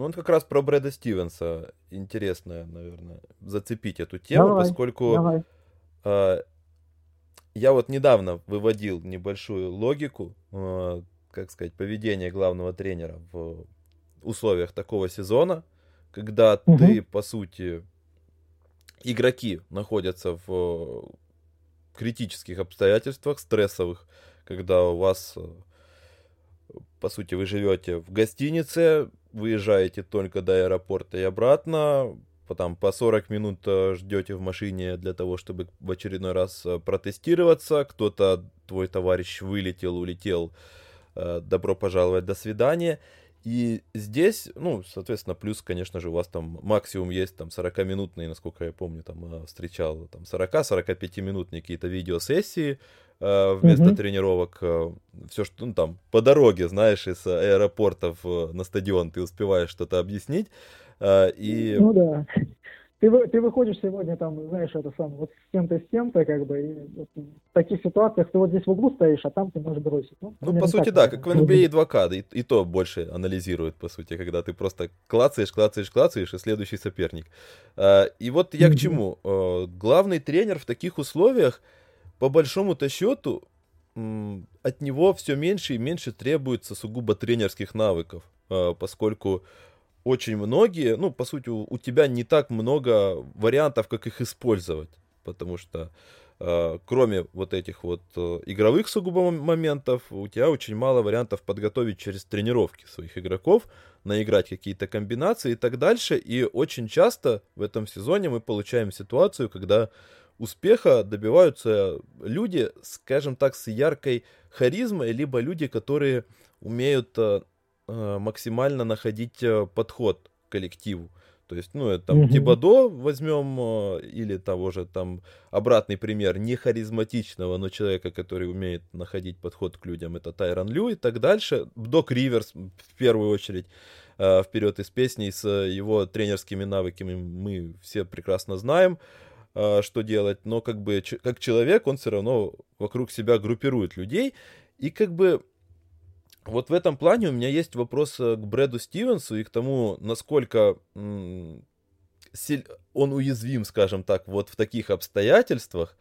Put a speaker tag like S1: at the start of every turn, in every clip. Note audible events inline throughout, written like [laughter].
S1: Ну, он как раз про Брэда Стивенса. Интересно, наверное, зацепить эту тему,
S2: Давай,
S1: поскольку
S2: давай.
S1: э, я вот недавно выводил небольшую логику, э, как сказать, поведения главного тренера в условиях такого сезона, когда
S2: Мгм.
S1: ты, по сути, игроки находятся в критических обстоятельствах, стрессовых, когда у вас, по сути, вы живете в гостинице, выезжаете только до аэропорта и обратно, потом по 40 минут э, ждете в машине для того, чтобы в очередной раз э, протестироваться, кто-то, твой товарищ вылетел, улетел, э, добро пожаловать, до свидания. И здесь, ну, соответственно, плюс, конечно же, у вас там максимум есть там 40-минутные, насколько я помню, там встречал там 40-45 минутные какие-то видеосессии вместо
S2: Мгм.
S1: тренировок. Все, что ну, там по дороге, знаешь, из э, на стадион ты успеваешь что-то объяснить. Э, И
S2: Ну да. Ты, ты выходишь сегодня там, знаешь, это самое, вот с тем-то, с тем-то, как бы, и вот в таких ситуациях ты вот здесь в углу стоишь, а там ты можешь бросить. Ну,
S1: Ну, по сути,
S2: так,
S1: да, как в NBA 2К, и, и то больше анализирует, по сути, когда ты просто клацаешь, клацаешь, клацаешь, и следующий соперник. А, И вот я к
S2: Мгм.
S1: чему. А, Главный тренер в таких условиях, по большому-то счету, от него все меньше и меньше требуется сугубо тренерских навыков, а, поскольку очень многие, ну, по сути, у, тебя не так много вариантов, как их использовать, потому что э, кроме вот этих вот э, игровых сугубо мом- моментов, у тебя очень мало вариантов подготовить через тренировки своих игроков, наиграть какие-то комбинации и так дальше. И очень часто в этом сезоне мы получаем ситуацию, когда успеха добиваются люди, скажем так, с яркой харизмой, либо люди, которые умеют э, э, максимально находить э, подход к коллективу. То есть, ну, это там
S2: Мгм.
S1: Тибадо возьмем, или того же там обратный пример, не харизматичного, но человека, который умеет находить подход к людям, это Тайрон Лю и так дальше. Док Риверс в первую очередь вперед из песней с его тренерскими навыками мы все прекрасно знаем, что делать, но как бы как человек он все равно вокруг себя группирует людей, и как бы вот в этом плане у меня есть вопрос э, к Брэду Стивенсу и к тому, насколько он уязвим, скажем так, вот в таких обстоятельствах,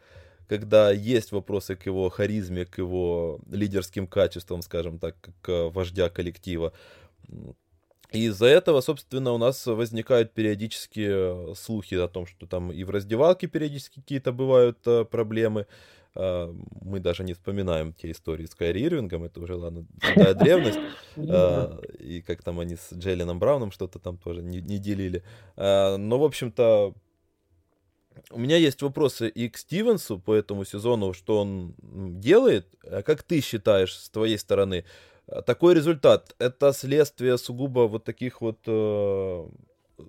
S1: когда есть вопросы к его харизме, к его лидерским качествам, скажем так, э, вождя коллектива. И из-за этого, собственно, у нас возникают периодически э, слухи о том, что там и в раздевалке периодически какие-то бывают э, проблемы. А, Мы даже не вспоминаем те истории с Кайри Ирвингом, это уже, ладно, седая древность. [laughs]
S2: Ну.
S1: А, И как там они с Джейленом Брауном что-то там тоже не, не делили. А, Но, в общем-то, у меня есть вопросы и к Стивенсу по этому сезону, что он делает. Как ты считаешь с твоей стороны, такой результат это следствие сугубо вот таких вот э,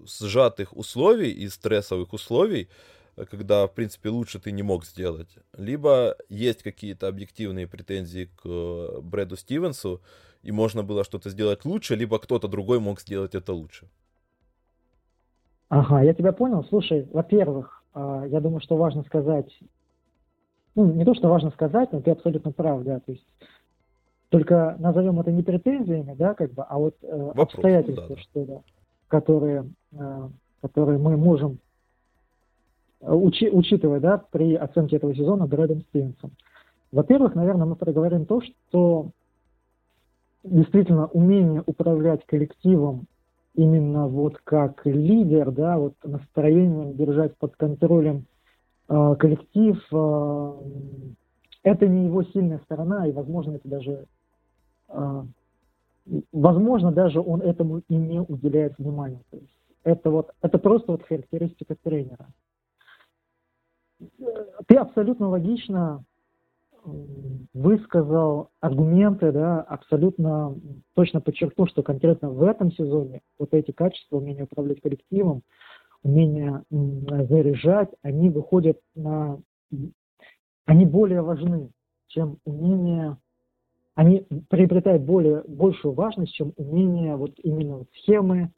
S1: сжатых условий и стрессовых условий, э, когда, в принципе, лучше ты не мог сделать. Либо есть какие-то объективные претензии к э, Брэду Стивенсу, и можно было что-то сделать лучше, либо кто-то другой мог сделать это лучше.
S2: Ага, я тебя понял. Слушай, во-первых, а, я думаю, что важно сказать, ну, не то, что важно сказать, но ты абсолютно прав, да, то есть только назовем это не претензиями, да, как бы, а вот э,
S1: Вопрос,
S2: обстоятельства,
S1: да, да.
S2: что да, которые, э, которые мы можем э, учи- учитывать, да, при оценке этого сезона Брэдом Стивенсом. Во-первых, наверное, мы проговорим то, что действительно умение управлять коллективом именно вот как лидер, да, вот настроением держать под контролем э, коллектив, э, это не его сильная сторона, и, возможно, это даже, возможно, даже он этому и не уделяет внимания. То есть это вот, это просто вот характеристика тренера. Ты абсолютно логично м, высказал аргументы, да, абсолютно точно подчеркнул, что конкретно в этом сезоне вот эти качества, умение управлять коллективом, умение заряжать, они выходят на... Они более важны, чем умение... Они приобретают более, большую важность, чем умение вот именно вот схемы,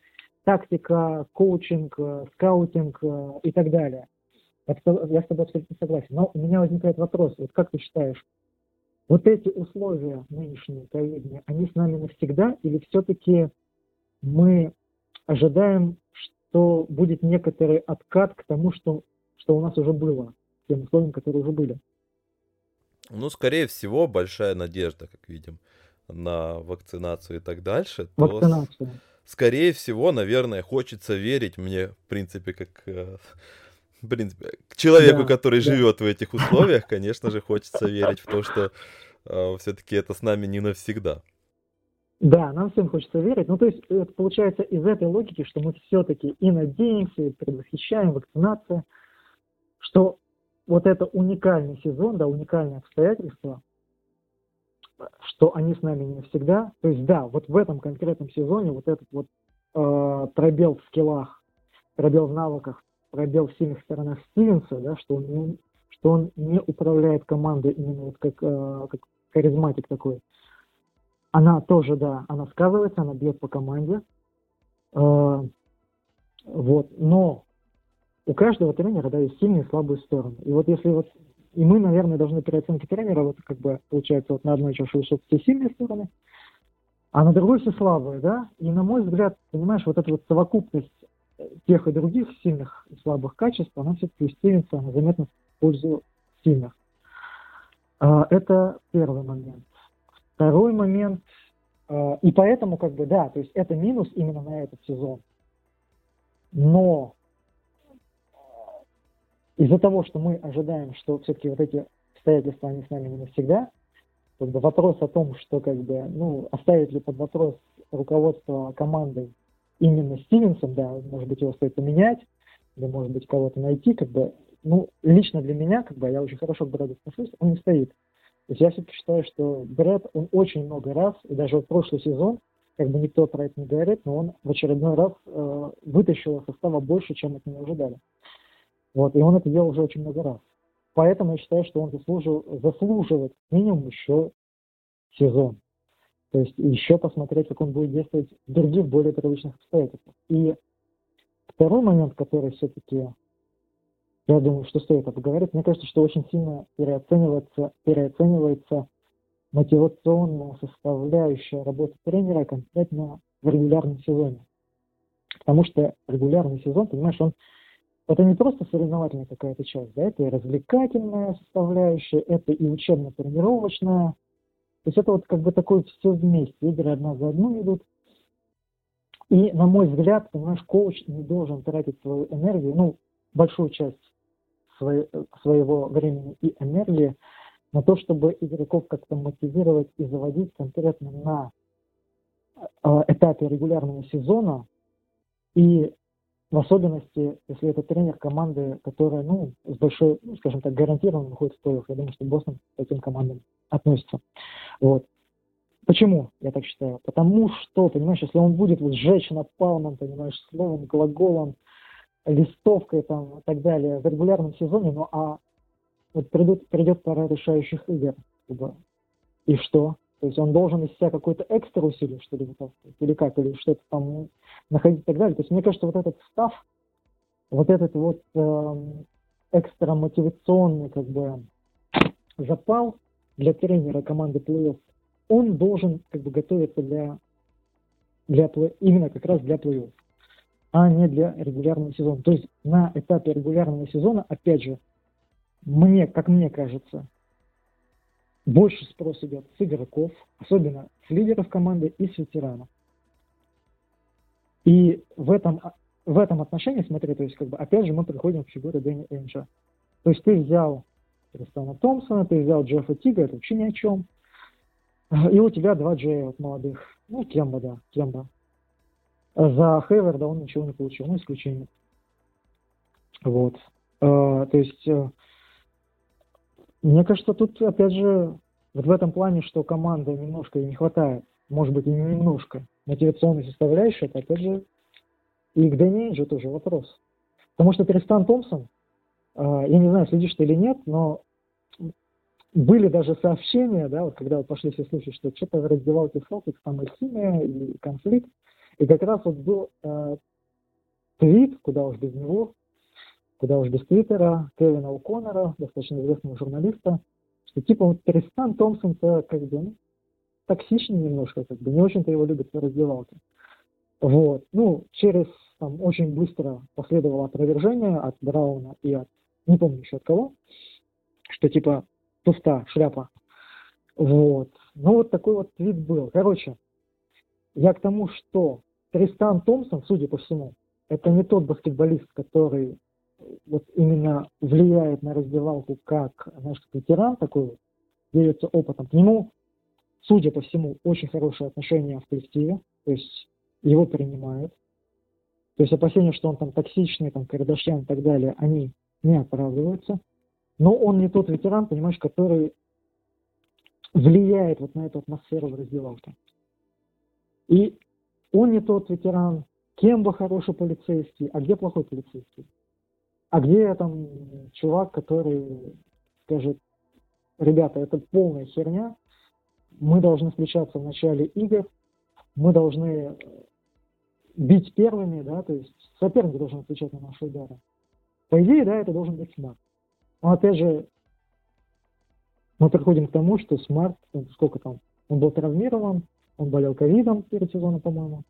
S2: тактика, коучинг, э, скаутинг э, и так далее. Я с тобой- абсолютно согласен. Но у меня возникает вопрос, вот как ты считаешь, вот эти условия нынешние ковидные, они с нами навсегда или все-таки мы ожидаем, что будет некоторый откат к тому, что, что у нас уже было, тем условиям, которые уже были.
S1: Ну, скорее всего, большая надежда, как видим, на вакцинацию и так дальше.
S2: Вакцинацию. То,
S1: скорее всего, наверное, хочется верить мне, в принципе, как э, [laughs] в принципе, к человеку, да, который да. живет в этих условиях, конечно же, хочется [laughs] верить в то, что э, все-таки это с нами не навсегда.
S2: Да, нам всем хочется верить. Ну, то есть, это получается из этой логики, что мы все-таки и надеемся, и предвосхищаем вакцинацию, что вот это уникальный сезон, да, уникальное обстоятельство, что они с нами не навсегда. То есть, да, вот в этом конкретном сезоне вот этот вот э, пробел в скиллах, пробел в навыках, пробел в сильных сторонах Стивенса, да, что он не, что он не управляет командой именно вот как, э, как харизматик такой. Она тоже, да, она сказывается, она бьет по команде. Э, вот, но у каждого тренера, да, есть сильные и слабые стороны. И вот если вот и мы, наверное, должны при оценке тренера, вот как бы получается, вот на одной чаше весов все сильные стороны, а на другой все слабые, да. И на мой взгляд, понимаешь, вот эта вот совокупность тех и других сильных и слабых качеств, она все-таки стелится, она заметно в пользу сильных. А, это первый момент. Второй момент, а, и поэтому, как бы, да, то есть это минус именно на этот сезон. Но из-за того, что мы ожидаем, что все-таки вот эти обстоятельства, они с нами не навсегда, как бы вопрос о том, что как бы, ну, оставить ли под вопрос руководство командой именно Стивенсом, да, может быть, его стоит поменять, или, может быть, кого-то найти, как бы, ну, лично для меня, как бы, я очень хорошо к Брэду отношусь, он не стоит. То есть я все-таки считаю, что Брэд, он очень много раз, и даже вот прошлый сезон, как бы никто про это не говорит, но он в очередной раз э, вытащил состава больше, чем от него ожидали. Вот, и он это делал уже очень много раз. Поэтому я считаю, что он заслужил, заслуживает минимум еще сезон. То есть еще посмотреть, как он будет действовать в других, более привычных обстоятельствах. И второй момент, который все-таки, я думаю, что стоит обговорить, мне кажется, что очень сильно переоценивается, переоценивается мотивационная составляющая работы тренера конкретно в регулярном сезоне. Потому что регулярный сезон, понимаешь, он это не просто соревновательная какая-то часть, да, это и развлекательная составляющая, это и учебно-тренировочная, то есть это вот как бы такое все вместе, игры одна за одну идут. И, на мой взгляд, понимаешь, коуч не должен тратить свою энергию, ну, большую часть своей, своего времени и энергии на то, чтобы игроков как-то мотивировать и заводить конкретно на э, этапе регулярного сезона и в особенности, если это тренер команды, которая, ну, с большой, скажем так, гарантированно находится в плей Я думаю, что Бостон к таким командам относится. Вот. Почему я так считаю? Потому что, понимаешь, если он будет вот сжечь напалмом, понимаешь, словом, глаголом, листовкой там и так далее в регулярном сезоне, ну а вот придет, придет пора решающих игр. И что? То есть он должен из себя какой-то экстра усилие, что ли, вытаскивать, или как, или что-то там находить и так далее. То есть мне кажется, вот этот став, вот этот вот э, экстра мотивационный как бы запал для тренера команды плей-офф, он должен как бы готовиться для, для плей, именно как раз для плей-офф, а не для регулярного сезона. То есть на этапе регулярного сезона, опять же, мне, как мне кажется, больше спрос идет с игроков, особенно с лидеров команды и с ветеранов. И в этом, в этом отношении, смотри, то есть, как бы, опять же, мы приходим к фигуре Дэнни Энджа. То есть ты взял Кристана Томпсона, ты взял Джеффа Тига, это вообще ни о чем. И у тебя два Джея вот молодых. Ну, Кемба, да, Кемба. За Хейварда он ничего не получил, ну, исключение. Вот. А, то есть э, мне кажется, тут, опять же, вот в этом плане, что команда немножко не хватает, может быть, и не немножко, мотивационной составляющей, это, опять же, и к Дэнни тоже вопрос. Потому что Тристан Томпсон, а, я не знаю, следишь ты или нет, но были даже сообщения, да, вот когда вот пошли все слухи, что что-то в раздевалке Селтикс там и химия, и конфликт, и как раз вот был э, твит, куда уж без него, куда уж без Твиттера, Кевина О'Коннора, достаточно известного журналиста, что типа вот Тристан Томпсон-то как бы ну, токсичный немножко, как бы не очень-то его любят в раздевалке. Вот. Ну, через там очень быстро последовало опровержение от Брауна и от, не помню еще от кого, что типа туфта, шляпа. Вот. Ну, вот такой вот твит был. Короче, я к тому, что Тристан Томпсон, судя по всему, это не тот баскетболист, который вот именно влияет на раздевалку как, как ветеран такой, делится опытом. К нему, судя по всему, очень хорошее отношение в коллективе, то есть его принимают. То есть опасения, что он там токсичный, там, Кардашьян и так далее, они не оправдываются. Но он не тот ветеран, понимаешь, который влияет вот на эту атмосферу в раздевалке. И он не тот ветеран, кем бы хороший полицейский, а где плохой полицейский. А где там чувак, который скажет, ребята, это полная херня, мы должны включаться в начале игр, мы должны бить первыми, да, то есть соперник должен отвечать на наши удары. По идее, да, это должен быть Смарт. Но опять же, мы приходим к тому, что Смарт, сколько там, он был травмирован, он болел ковидом перед сезоном, по-моему.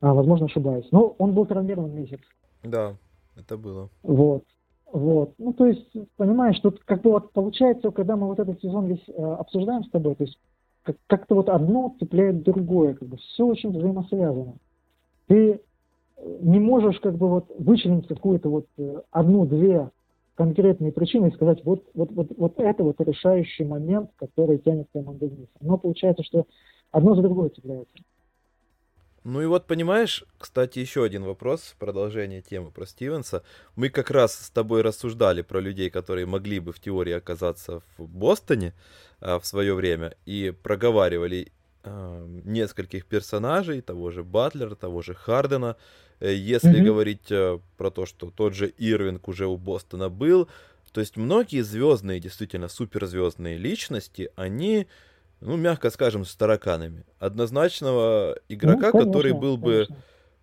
S2: А, возможно, ошибаюсь. Но он был травмирован месяц.
S1: Да, это было.
S2: Вот. Вот. Ну, то есть, понимаешь, тут как бы вот получается, когда мы вот этот сезон весь э, обсуждаем с тобой, то есть как- как-то вот одно цепляет другое, как бы все очень взаимосвязано. Ты э, не можешь как бы вот вычленить какую-то вот э, одну-две конкретные причины и сказать, вот, вот, вот, вот это вот решающий момент, который тянет команду вниз. Но получается, что одно за другое цепляется.
S1: Ну и вот понимаешь, кстати, еще один вопрос, продолжение темы про Стивенса. Мы как раз с тобой рассуждали про людей, которые могли бы в теории оказаться в Бостоне а, в свое время, и проговаривали а, нескольких персонажей, того же Батлера, того же Хардена. Э, если mm-hmm. говорить а, про то, что тот же Ирвинг уже у Бостона был, то есть многие звездные, действительно суперзвездные личности, они ну, мягко скажем, с тараканами. Однозначного игрока, ну, конечно, который был бы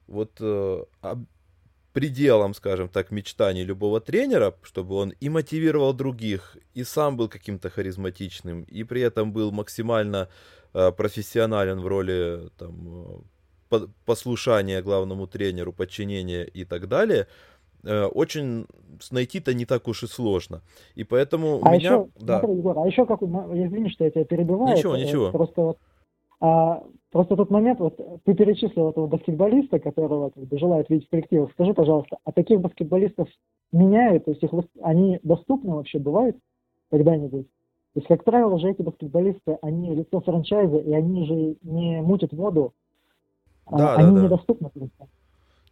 S1: вот э, пределом, скажем так, мечтаний любого тренера, чтобы он и мотивировал других, и сам был каким-то харизматичным, и при этом был максимально э, профессионален в роли там, э, послушания главному тренеру, подчинения и так далее – очень найти-то не так уж и сложно. И поэтому
S2: а
S1: меня...
S2: Еще,
S1: да.
S2: смотри, Егор, а еще как... Извини, что я тебя перебиваю.
S1: Ничего, ничего.
S2: Просто вот а, просто тот момент, вот ты перечислил этого баскетболиста, которого как бы, желает видеть в коллективе. Скажи, пожалуйста, а таких баскетболистов меняют? То есть их, они доступны вообще бывают когда-нибудь? То есть, как правило же эти баскетболисты, они лицо франчайза, и они же не мутят воду.
S1: А да, да,
S2: они
S1: да.
S2: недоступны просто.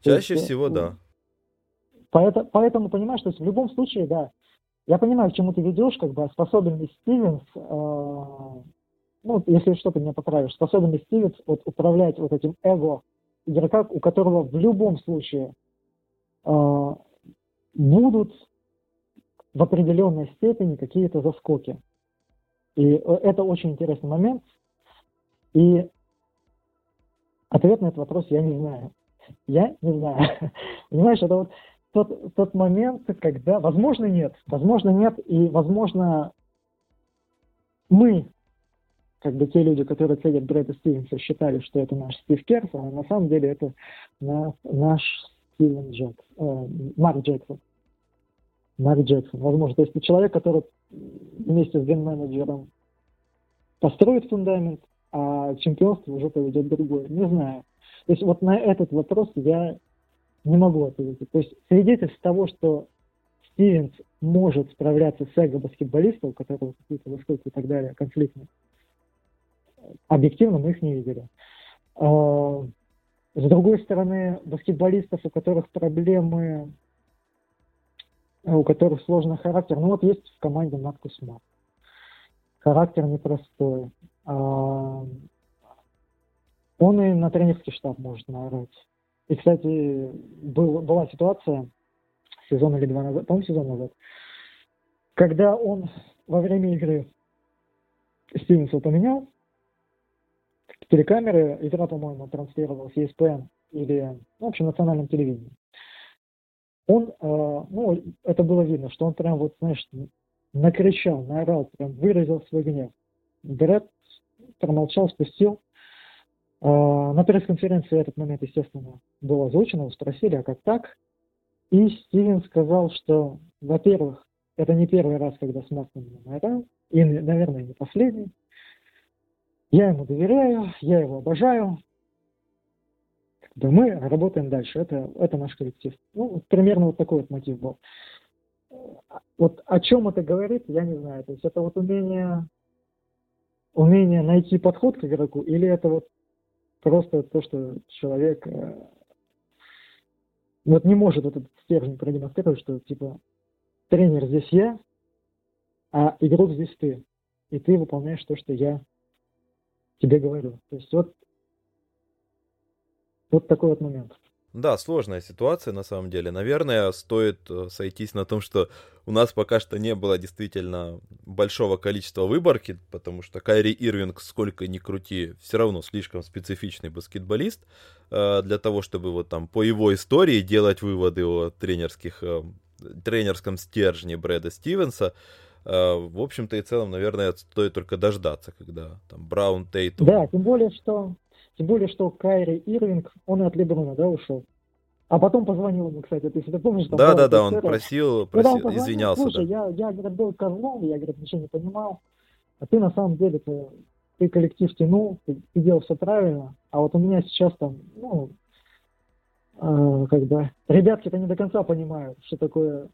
S1: Чаще есть, всего, да.
S2: Поэтому, поэтому, понимаешь, то есть в любом случае, да, я понимаю, к чему ты ведешь, как бы способен ли Стивенс, э, ну, если что, ты меня поправишь, способен ли Стивенс вот, управлять вот этим эго игрока, у которого в любом случае э, будут в определенной степени какие-то заскоки. И это очень интересный момент. И ответ на этот вопрос я не знаю. Я не знаю. [laughs] Понимаешь, это вот тот, тот момент, когда, возможно, нет, возможно, нет, и, возможно, мы, как бы те люди, которые ценят Брэда Стивенса, считали, что это наш Стив Керс, а на самом деле это наш, наш Стивен Джекс, э, Марк Джексон. Марк Джексон, возможно. То есть человек, который вместе с ген-менеджером построит фундамент, а чемпионство уже поведет другое. Не знаю. То есть вот на этот вопрос я не могу ответить. То есть свидетельств того, что Стивенс может справляться с эго баскетболиста, у которого какие-то заскоки и так далее, конфликтные, объективно мы их не видели. А, с другой стороны, баскетболистов, у которых проблемы, у которых сложный характер, ну вот есть в команде Маркус Мар. Характер непростой. А, он и на тренерский штаб может наорать. И, кстати, был, была ситуация сезон или два назад, по-моему, сезон назад, когда он во время игры Стивенса поменял, телекамеры, игра, по-моему, транслировалась ESPN или, ну, в общем, национальном телевидении. Он, э, ну, это было видно, что он прям вот, знаешь, накричал, наорал, прям выразил свой гнев. Брэд промолчал, спустил, на пресс-конференции этот момент, естественно, был озвучен, его спросили, а как так? И Стивен сказал, что, во-первых, это не первый раз, когда Смарт меня наорал, и, наверное, не последний. Я ему доверяю, я его обожаю. Да мы работаем дальше, это, это наш коллектив. Ну, примерно вот такой вот мотив был. Вот о чем это говорит, я не знаю. То есть это вот умение, умение найти подход к игроку, или это вот просто то, что человек э, вот не может этот стержень продемонстрировать, что типа тренер здесь я, а игрок здесь ты. И ты выполняешь то, что я тебе говорю. То есть вот, вот такой вот момент.
S1: Да, сложная ситуация на самом деле. Наверное, стоит э, сойтись на том, что у нас пока что не было действительно большого количества выборки, потому что Кайри Ирвинг, сколько ни крути, все равно слишком специфичный баскетболист э, для того, чтобы вот там по его истории делать выводы о тренерских, э, тренерском стержне Брэда Стивенса. В общем-то и целом, наверное, стоит только дождаться, когда там Браун, Тейтум...
S2: Да, тем более, что тем более, что Кайри Ирвинг, он и от Леброна, да, ушел. А потом позвонил ему, кстати, ты если помнишь,
S1: там... Да, да, да, он просил, просил он позвонил, извинялся,
S2: Слушай,
S1: да.
S2: я, я, говорит, был козлом, я, говорит, ничего не понимал, а ты на самом деле, ты, ты коллектив тянул, ты, ты делал все правильно, а вот у меня сейчас там, ну, э, как бы, ребятки-то не до конца понимают, что такое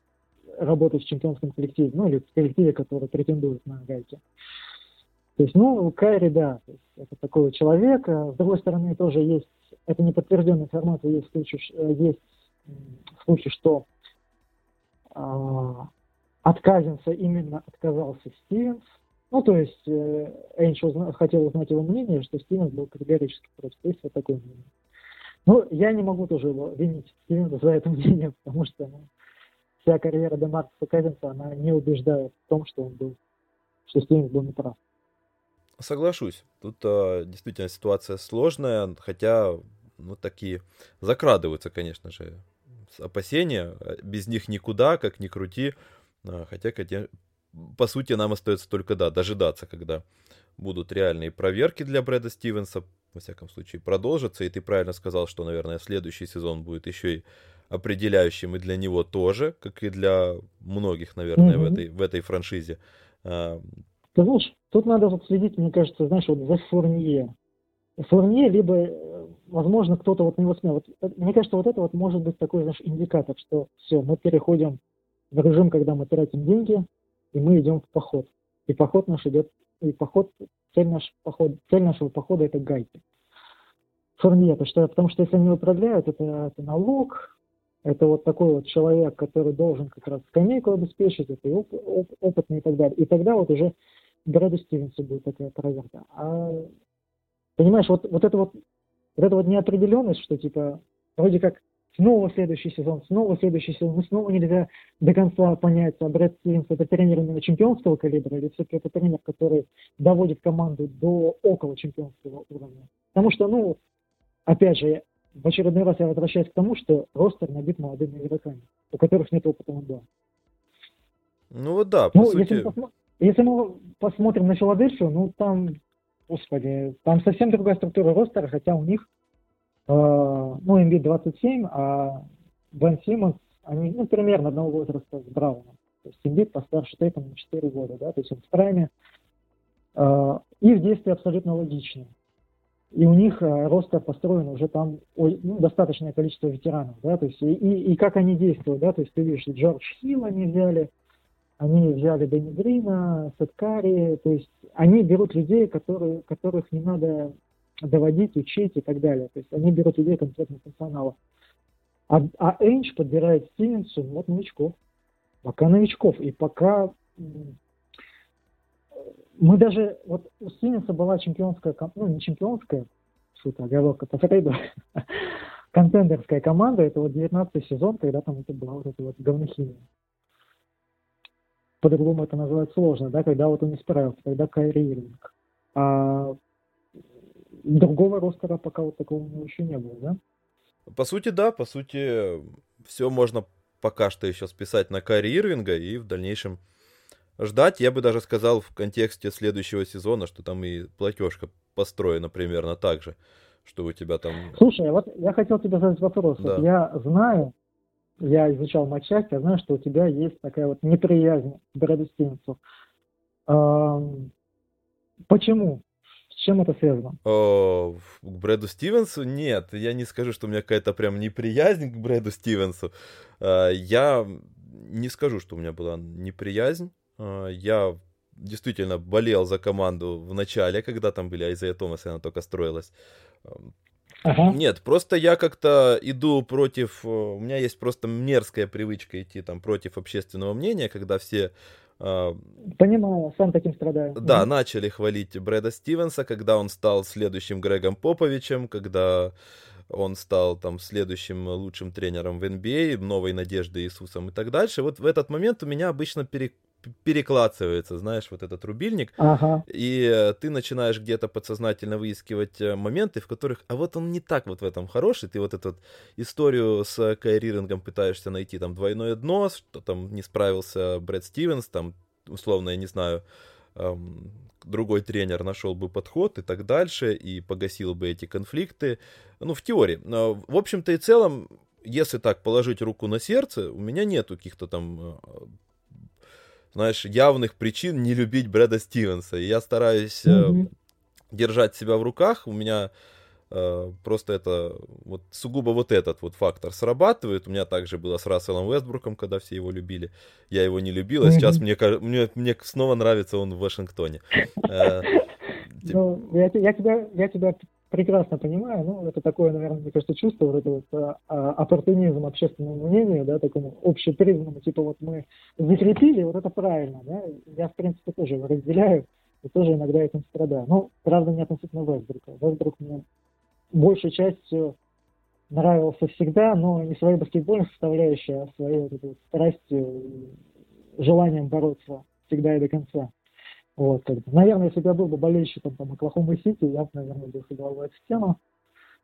S2: работать в чемпионском коллективе, ну, или в коллективе, который претендует на гайки. То есть, ну, Кайри, да, это такой человек. А с другой стороны, тоже есть, это не подтвержденная информация, есть случай, э, есть случай что а, от именно отказался Стивенс. Ну, то есть, э, Эйнш узна, хотел узнать его мнение, что Стивенс был категорически против. То есть, вот такое мнение. Ну, я не могу тоже его винить Стивенса за это [laughs] мнение, потому что ну, вся карьера Демаркуса Казинса, она не убеждает в том, что он был, что Стивенс был неправ.
S1: Соглашусь. Тут а, действительно ситуация сложная, хотя ну, такие закрадываются, конечно же, опасения. Без них никуда, как ни крути. А, хотя, хотя, по сути, нам остается только, да, дожидаться, когда будут реальные проверки для Брэда Стивенса. Во всяком случае, продолжатся. И ты правильно сказал, что, наверное, следующий сезон будет еще и определяющим и для него тоже, как и для многих, наверное, mm-hmm. в, этой, в этой франшизе. А,
S2: ты знаешь, тут надо вот следить, мне кажется, знаешь, вот за Фурнье. Фурнье, либо, э, возможно, кто-то вот на него смел. Вот, э, мне кажется, вот это вот может быть такой, знаешь, индикатор, что все, мы переходим в режим, когда мы тратим деньги, и мы идем в поход. И поход наш идет, и поход, цель, наш поход, цель нашего похода это гайки. Фурнье, то что, потому что если они управляют, это, это налог, это вот такой вот человек, который должен как раз скамейку обеспечить, это оп, оп, опытный и так далее. И тогда вот уже Брэду Стивенсу будет такая проверка. А, понимаешь, вот, вот это вот, вот эта вот неопределенность, что типа вроде как снова следующий сезон, снова следующий сезон, мы снова нельзя до конца понять, а Брэд Стивенс это тренер именно чемпионского калибра или все-таки это тренер, который доводит команду до около чемпионского уровня. Потому что, ну, опять же, в очередной раз я возвращаюсь к тому, что ростер набит молодыми игроками, у которых нет опыта НБА.
S1: Ну вот да, по ну, сути...
S2: Если мы, если мы посмотрим на Филадельфию, ну там, господи, там совсем другая структура ростера, хотя у них, э, ну, Эмбит 27, а Бен Симмонс, они, ну, примерно одного возраста с Брауном. То есть Эмбит постарше Тейтом на 4 года, да, то есть он в прайме. Э, их действия абсолютно логичны. И у них э, ростер построен уже там ой, ну, достаточное количество ветеранов, да, то есть и, и, и как они действуют, да, то есть ты видишь, Джордж Хилл они взяли, они взяли Дэнни Грина, Сеткари, то есть они берут людей, которые, которых не надо доводить, учить и так далее. То есть они берут людей конкретно функционала. А, а Эйнч подбирает Стивенсу вот новичков. Пока новичков. И пока мы даже, вот у Стивенса была чемпионская, ну не чемпионская, что-то оговорка по Фрейду, [laughs] контендерская команда, это вот 19 сезон, когда там это была вот эта вот говнохимия по-другому это назвать сложно, да, когда вот он не справился, когда Кайри Ирвинг. А другого ростера пока вот такого еще не было, да?
S1: По сути, да, по сути, все можно пока что еще списать на Кайри Ирвинга и в дальнейшем ждать. Я бы даже сказал в контексте следующего сезона, что там и платежка построена примерно так же, что у тебя там...
S2: Слушай, вот я хотел тебе задать вопрос. Да. Вот я знаю, я изучал матчасть, я знаю, что у тебя есть такая вот неприязнь к Брэду Стивенсу. Эм, почему? С чем это связано?
S1: О, к Брэду Стивенсу? Нет, я не скажу, что у меня какая-то прям неприязнь к Брэду Стивенсу. Э, я не скажу, что у меня была неприязнь. Э, я действительно болел за команду в начале, когда там были Айзея Томас, и она только строилась. Ага. Нет, просто я как-то иду против... Э, у меня есть просто мерзкая привычка идти там против общественного мнения, когда все
S2: а, Понимаю, сам таким страдаю.
S1: Да, mm начали хвалить Брэда Стивенса, когда он стал следующим Грегом Поповичем, когда он стал там следующим лучшим тренером в NBA, новой надеждой Иисусом и так дальше. Вот в этот момент у меня обычно пере, переклацивается, знаешь, вот этот рубильник, ага. и э, ты начинаешь где-то подсознательно выискивать э, моменты, в которых, а вот он не так вот в этом хороший, ты вот эту вот историю с Кайрирингом пытаешься найти, там, двойное дно, что там не справился Брэд Стивенс, там, условно, я не знаю, эм, другой тренер нашел бы подход и так дальше, и погасил бы эти конфликты, ну, в теории. Но, в общем-то и целом, если так положить руку на сердце, у меня нету каких-то там э, знаешь, явных причин не любить Брэда Стивенса. И я стараюсь mm-hmm. держать себя в руках. У меня э, просто это вот сугубо вот этот вот фактор срабатывает. У меня также было с Расселом Вестбруком, когда все его любили. Я его не любил, а сейчас мне, мне, мне снова нравится он в Вашингтоне. Э, [laughs]
S2: ну, я, я, тебя, я тебя прекрасно понимаю, ну, это такое, наверное, мне кажется, чувство, вот это вот а, а, оппортунизм общественному мнению, да, такому общепризнанному, типа вот мы закрепили, вот это правильно, да, я, в принципе, тоже разделяю и тоже иногда этим страдаю. Ну, правда, не относительно Вестбрука. Вестбрук мне большей частью нравился всегда, но не своей баскетбольной составляющей, а своей вот этой страстью, желанием бороться всегда и до конца. Вот, бы. Наверное, если бы я был бы болельщиком там, Оклахомы Сити, я бы, наверное, был головой в стену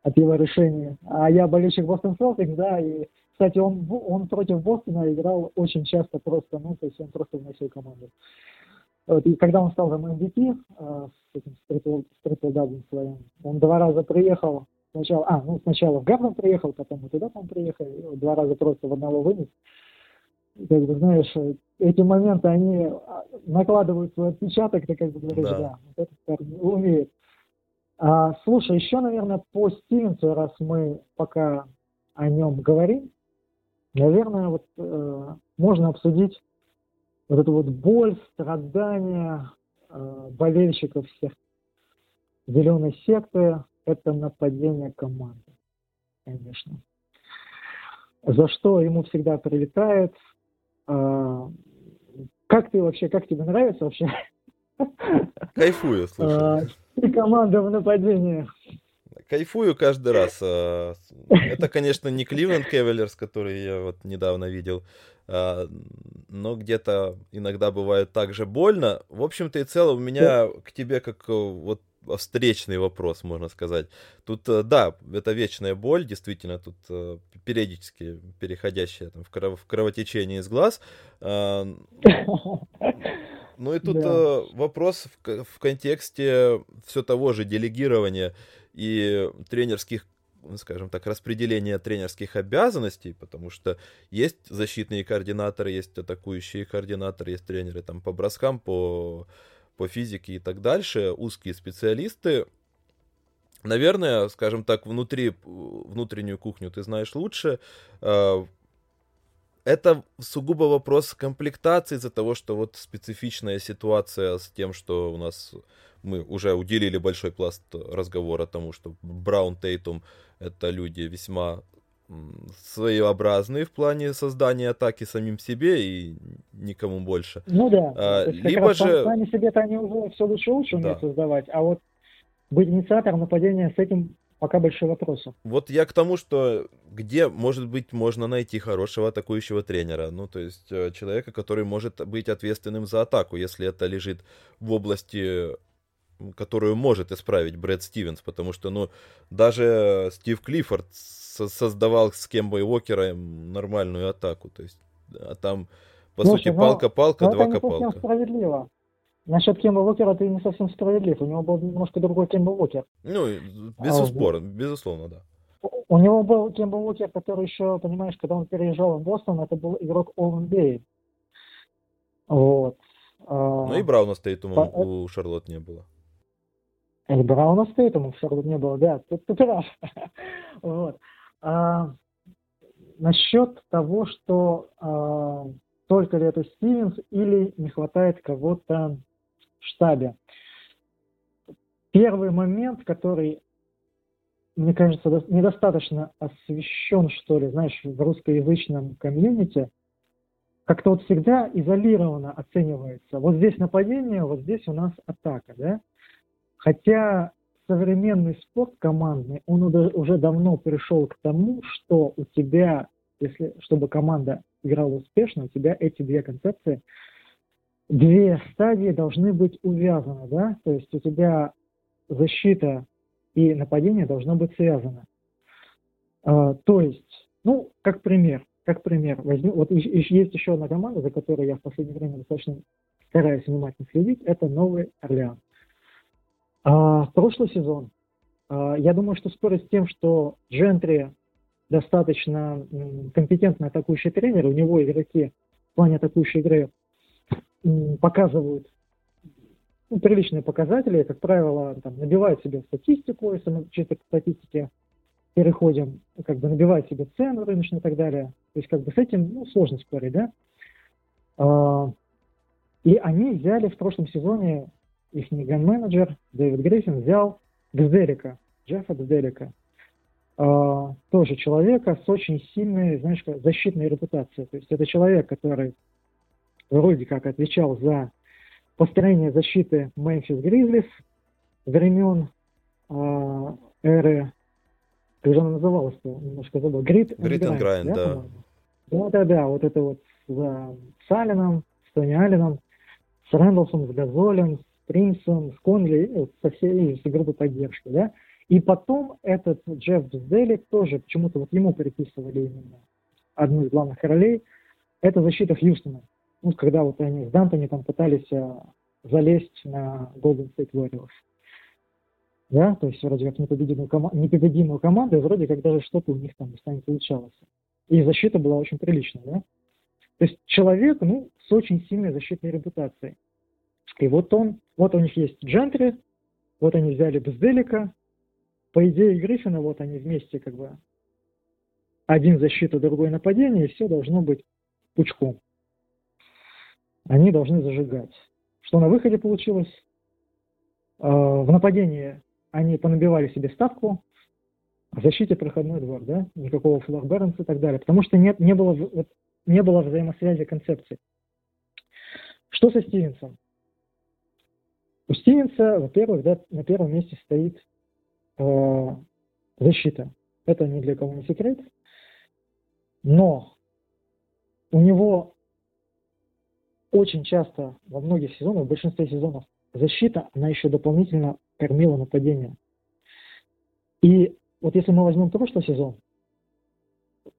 S2: от его решения. А я болельщик Бостон Селтикс, да, и, кстати, он, он против Бостона играл очень часто просто, ну, то есть он просто вносил команду. Вот, и когда он стал там MVP э, с этим трипл даблом своим, он два раза приехал, сначала, а, ну, сначала в Гарден приехал, потом и туда там приехал, два раза просто в одного вынес как бы, знаешь, эти моменты, они а, накладывают свой отпечаток, ты как бы говоришь, да, да вот парень умеет. А, слушай, еще, наверное, по Стивенсу, раз мы пока о нем говорим, наверное, вот э, можно обсудить вот эту вот боль, страдания э, болельщиков всех зеленой секты, это нападение команды, конечно. За что ему всегда прилетает, как ты вообще, как тебе нравится вообще?
S1: Кайфую, [laughs] слушай.
S2: И команда в нападении.
S1: Кайфую каждый раз. А, это, конечно, не Кливленд Кевелерс, который я вот недавно видел, а, но где-то иногда бывает также больно. В общем-то и целом у меня к тебе как вот встречный вопрос, можно сказать. Тут, э, да, это вечная боль, действительно, тут э, периодически переходящая там, в, кров- в кровотечение из глаз. А, [laughs] ну и тут да. Э, вопрос в, в контексте все того же делегирования и тренерских скажем так, распределения тренерских обязанностей, потому что есть защитные координаторы, есть атакующие координаторы, есть тренеры там по броскам, по по физике и так дальше, узкие специалисты, наверное, скажем так, внутри, внутреннюю кухню ты знаешь лучше. А, это сугубо вопрос комплектации из-за того, что вот специфичная ситуация с тем, что у нас мы уже уделили большой пласт разговора тому, что Браун Тейтум это люди весьма своеобразные в плане создания атаки самим себе и никому больше.
S2: Ну да. А, либо же... Сами себе-то они уже все лучше лучше умеют да. создавать, а вот быть инициатором нападения с этим пока большие вопросы.
S1: Вот я к тому, что где, может быть, можно найти хорошего атакующего тренера. Ну, то есть э, человека, который может быть ответственным за атаку, если это лежит в области которую может исправить Брэд Стивенс, потому что, ну, даже Стив Клиффорд создавал с Кембой Уокером нормальную атаку. То есть, а там, по Слушай, сути, палка-палка, два-копалка.
S2: справедливо. насчет Кемба Уокера ты не совсем справедлив. У него был немножко другой Кемба Уокер.
S1: Ну, безусловно, а, безусловно, да.
S2: У него был Кемба Уокер, который еще, понимаешь, когда он переезжал в Бостон, это был игрок All-NBA. Вот.
S1: А, ну и Брауна Стейтума по... у Шарлот не было.
S2: И Брауна Стейтума у Шарлот не было, да, ты, ты прав. [laughs] вот. а, насчет того, что а, только ли это Стивенс или не хватает кого-то в штабе. Первый момент, который, мне кажется, недостаточно освещен, что ли, знаешь, в русскоязычном комьюнити, как-то вот всегда изолированно оценивается. Вот здесь нападение, вот здесь у нас атака, да? Хотя современный спорт командный, он уже давно пришел к тому, что у тебя, если, чтобы команда играла успешно, у тебя эти две концепции, две стадии должны быть увязаны, да? То есть у тебя защита и нападение должно быть связано. А, то есть, ну, как пример, как пример, возьму, вот есть еще одна команда, за которой я в последнее время достаточно стараюсь внимательно следить, это Новый Орлеан. А, прошлый сезон, а, я думаю, что спорить с тем, что Джентри достаточно компетентный атакующий тренер, у него игроки в плане атакующей игры показывают ну, приличные показатели, как правило, там, набивают себе статистику, если мы чисто к статистике переходим, как бы набивают себе цену рыночную и так далее. То есть как бы с этим ну, сложно спорить, да? А, и они взяли в прошлом сезоне, их ген-менеджер Дэвид Грейфин взял Гзелика, Джеффа Гзелика, а, тоже человека с очень сильной, знаешь, защитной репутацией. То есть это человек, который вроде как отвечал за построение защиты Мемфис Гризлис времен э, эры как же она называлась-то? Немножко забыл. Грит
S1: Грит and Grind, да?
S2: Да, да, да, вот это вот с, с Алленом, с Тони Алленом, с Рэндалсом, с Газолем, с Принсом, с Конли, вот со всей с группой поддержки, да. И потом этот Джефф Бзделик тоже почему-то вот ему приписывали именно одну из главных ролей. Это защита Хьюстона. Ну, когда вот они с Дантони там пытались а, залезть на Golden State Warriors да, то есть вроде как непобедимую, кома- непобедимую команду, и вроде как даже что-то у них там не получалось. И защита была очень приличная, да. То есть человек, ну, с очень сильной защитной репутацией. И вот он, вот у них есть Джентри, вот они взяли Безделика, по идее Гриффина, вот они вместе как бы один защита, другой нападение, и все должно быть пучком. Они должны зажигать. Что на выходе получилось? А, в нападении они понабивали себе ставку, в защите проходной двор, да, никакого флаг и так далее, потому что нет, не, было, вот, не было взаимосвязи концепций. Что со Стивенсом? У Стивенса, во-первых, да, на первом месте стоит э, защита. Это ни для кого не секрет. Но у него очень часто во многих сезонах, в большинстве сезонов, защита, она еще дополнительно кормила нападение. И вот если мы возьмем прошлый сезон,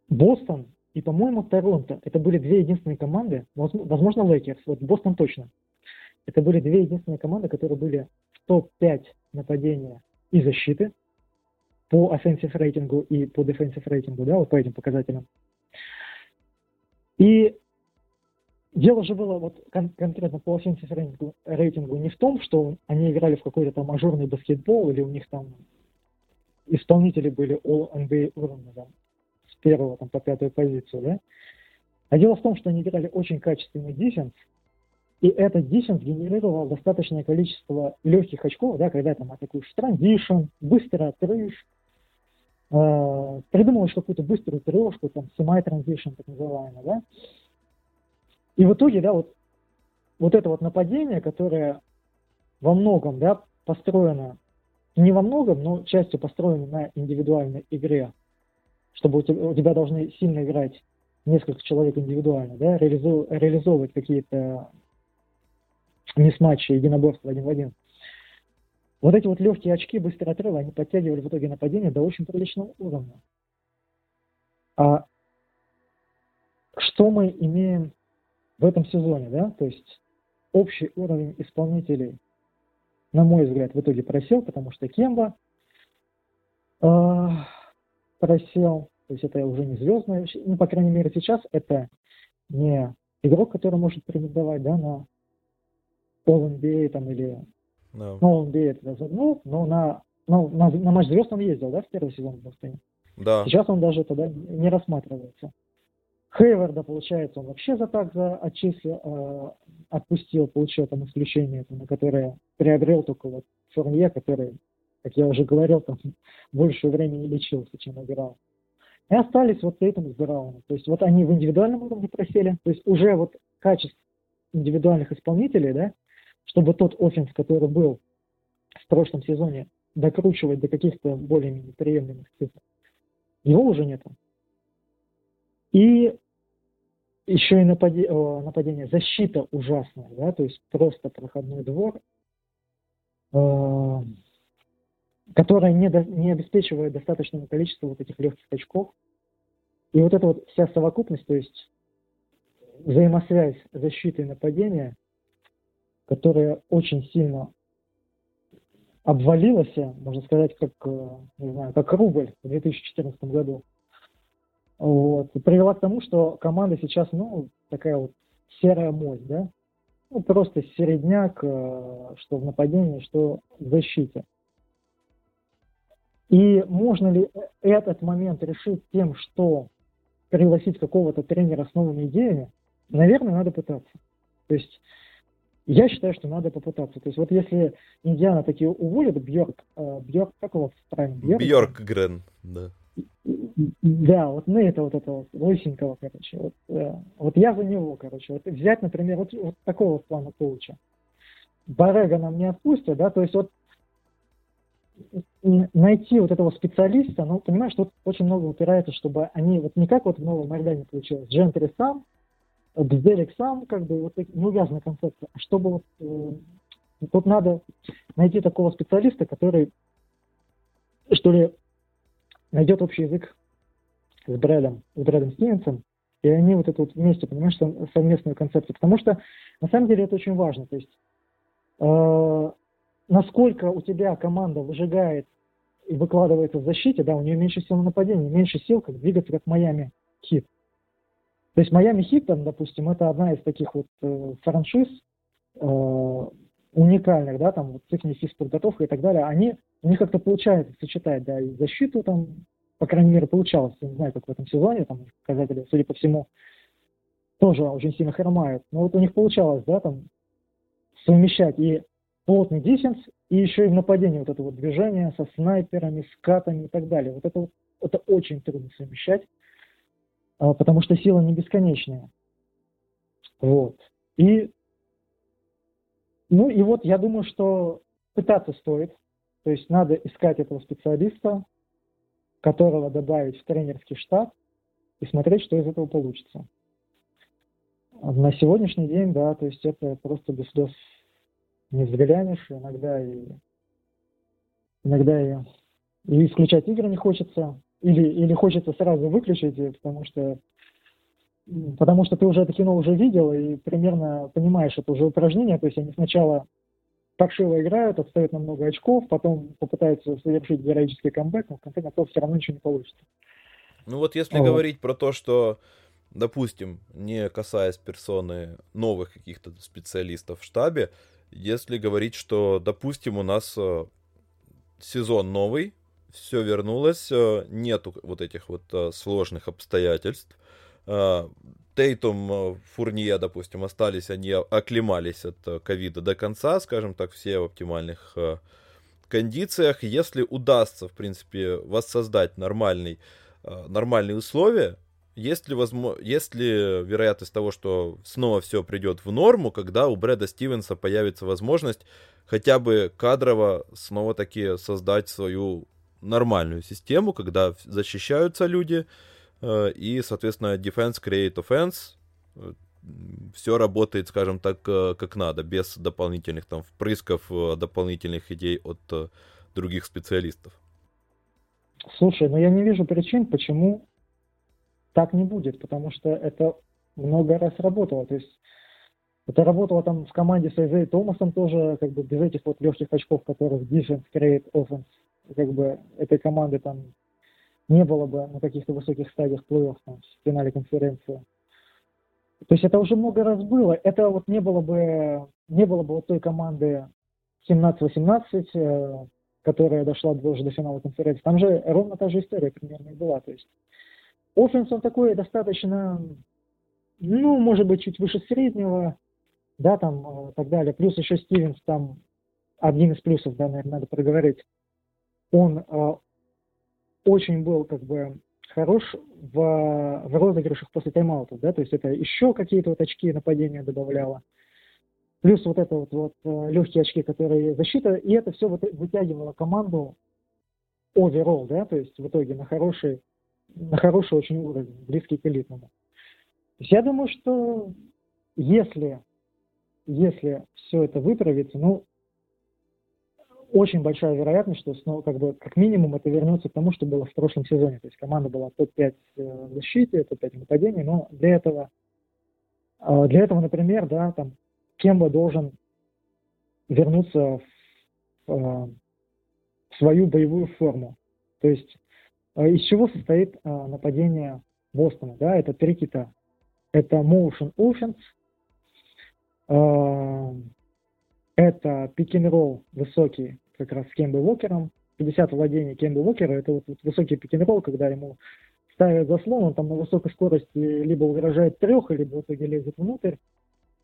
S2: Бостон и, по-моему, Торонто, это были две единственные команды, возможно, Лейкерс, вот Бостон точно, это были две единственные команды, которые были в топ-5 нападения и защиты по offensive рейтингу и по defensive рейтингу, да, вот по этим показателям. И Дело же было вот кон- конкретно по offensive рейтингу, рейтингу не в том, что они играли в какой-то там мажорный баскетбол, или у них там исполнители были All NBA уровня, там, с первого там, по пятую позицию, да? А дело в том, что они играли очень качественный дефенс, и этот дефенс генерировал достаточное количество легких очков, да, когда там атакуешь транзишн, быстро отрыв, э, придумываешь какую-то быструю трешку, там, semi-transition, так называемый, да, и в итоге, да, вот, вот это вот нападение, которое во многом, да, построено, не во многом, но частью построено на индивидуальной игре, чтобы у тебя, у тебя должны сильно играть несколько человек индивидуально, да, реализовывать какие-то мисс-матчи, единоборства один в один. Вот эти вот легкие очки, быстрые отрывы, они подтягивали в итоге нападение до очень приличного уровня. А что мы имеем в этом сезоне, да, то есть общий уровень исполнителей, на мой взгляд, в итоге просел, потому что Кемба э, просел, то есть это уже не звездная, ну, по крайней мере, сейчас это не игрок, который может претендовать, да, на All-NBA там или no. ну, All-NBA это загнул, но на, ну, на, на матч звезд он ездил, да, в первый сезон в Бостоне?
S1: Да.
S2: Сейчас он даже тогда не рассматривается. Хейварда, получается, он вообще за так за отчислил, э, отпустил, получил там исключение, на которое приобрел только вот Фурнье, который, как я уже говорил, там [laughs] больше времени лечился, чем играл. И остались вот Тейтом с Брауном. То есть вот они в индивидуальном уровне просели, то есть уже вот качество индивидуальных исполнителей, да, чтобы тот offense, который был в прошлом сезоне, докручивать до каких-то более-менее приемлемых цифр, его уже нету. И еще и напади, нападение, защита ужасная, да, то есть просто проходной двор, э, которая не, до, не обеспечивает достаточного количества вот этих легких очков. И вот эта вот вся совокупность, то есть взаимосвязь защиты и нападения, которая очень сильно обвалилась, можно сказать, как, э, не знаю, как рубль в 2014 году. Вот. И привела к тому, что команда сейчас, ну, такая вот серая мость, да? Ну, просто середняк, э, что в нападении, что в защите. И можно ли этот момент решить тем, что пригласить какого-то тренера с новыми идеями? Наверное, надо пытаться. То есть я считаю, что надо попытаться. То есть вот если Индиана такие уволят, Бьорк, э, Бьорк, как его правильно?
S1: Бьорк, Бьорк Грен, да.
S2: Да, вот на это вот этого лысенького, короче. Вот, э, вот я за него, короче. Вот взять, например, вот, вот такого плана коуча. Барега нам не отпустят, да, то есть вот найти вот этого специалиста, ну, понимаешь, тут очень много упирается, чтобы они, вот не как вот в Новом Ордане получилось, Джентри сам, Бзделик сам, как бы, вот неувязанная концепция, а чтобы вот, э, тут надо найти такого специалиста, который, что ли, найдет общий язык с Брэдом, с Брэдом Стивенсом, и они вот это вот вместе, понимаешь, совместную концепцию. Потому что на самом деле это очень важно. То есть э, насколько у тебя команда выжигает и выкладывается в защите, да, у нее меньше сил на нападение, меньше сил, как двигаться, как Майами Хит. То есть Майами Хит, там, допустим, это одна из таких вот э, франшиз э, уникальных, да, там, вот их физподготовкой и так далее, они у них как-то получается сочетать, да, и защиту там, по крайней мере, получалось. Не знаю, как в этом сезоне, там, показатели, судя по всему, тоже очень сильно хромают. Но вот у них получалось, да, там, совмещать и плотный дефенс, и еще и в нападении вот это вот движение со снайперами, с катами и так далее. Вот это вот, это очень трудно совмещать, потому что сила не бесконечная. Вот. И, ну и вот я думаю, что пытаться стоит, то есть надо искать этого специалиста, которого добавить в тренерский штат и смотреть, что из этого получится. На сегодняшний день, да, то есть это просто без слез не взглянешь, иногда и иногда и, и исключать игры не хочется, или, или хочется сразу выключить, потому что потому что ты уже это кино уже видел и примерно понимаешь это уже упражнение, то есть они сначала паршиво играют, отстают на много очков, потом попытаются совершить героический камбэк, но в конце концов все равно ничего не получится.
S1: Ну вот если вот. говорить про то, что, допустим, не касаясь персоны новых каких-то специалистов в штабе, если говорить, что, допустим, у нас э, сезон новый, все вернулось, э, нету вот этих вот э, сложных обстоятельств, Тейтум, э, Фурния, допустим, остались, они оклемались от ковида до конца, скажем так, все в оптимальных кондициях. Если удастся, в принципе, воссоздать нормальный, нормальные условия, есть ли, возможно, есть ли вероятность того, что снова все придет в норму, когда у Брэда Стивенса появится возможность хотя бы кадрово снова таки создать свою нормальную систему, когда защищаются люди, Э, и, соответственно, defense create offense, э, все работает, скажем так, э, как надо, без дополнительных там впрысков, дополнительных идей от других специалистов.
S2: Слушай, ну я не вижу причин, почему так не будет, потому что это много раз работало. То есть Это работало там в команде с Айзей Томасом тоже, как бы без этих вот легких очков, которых defense create offense, как бы этой команды там не было бы на каких-то высоких стадиях плей-офф, там, в финале конференции. То есть это уже много раз было. Это вот не было бы, не было бы вот той команды 17-18, э, которая дошла уже до финала конференции. Там же ровно та же история примерно и была. То есть оффенс он такой достаточно, ну, может быть, чуть выше среднего, да, там, и э, так далее. Плюс еще Стивенс там, один из плюсов, да, наверное, надо проговорить. Он э, очень был, как бы, хорош в, в розыгрышах после тайм-аутов, да, то есть это еще какие-то вот очки нападения добавляло. Плюс вот это вот, вот э, легкие очки, которые защита, и это все вот вытягивало команду overall, да, то есть в итоге на хороший, на хороший очень уровень, близкий к элитному. То есть я думаю, что если если все это выправится, ну, очень большая вероятность, что снова, как бы, как минимум это вернется к тому, что было в прошлом сезоне. То есть команда была топ-5 э, в защите, топ-5 в нападении, но для этого, э, для этого, например, да, там, Кемба должен вернуться в, э, в свою боевую форму. То есть из чего состоит нападение Бостона? Да, это три кита. Это motion offense, Это пик-н-ролл высокий, как раз с Кембо Уокером. 50 владений Кембо Уокера, это вот, вот высокий пик-н-ролл, когда ему ставят заслон, он там на высокой скорости либо угрожает трех, либо в итоге лезет внутрь.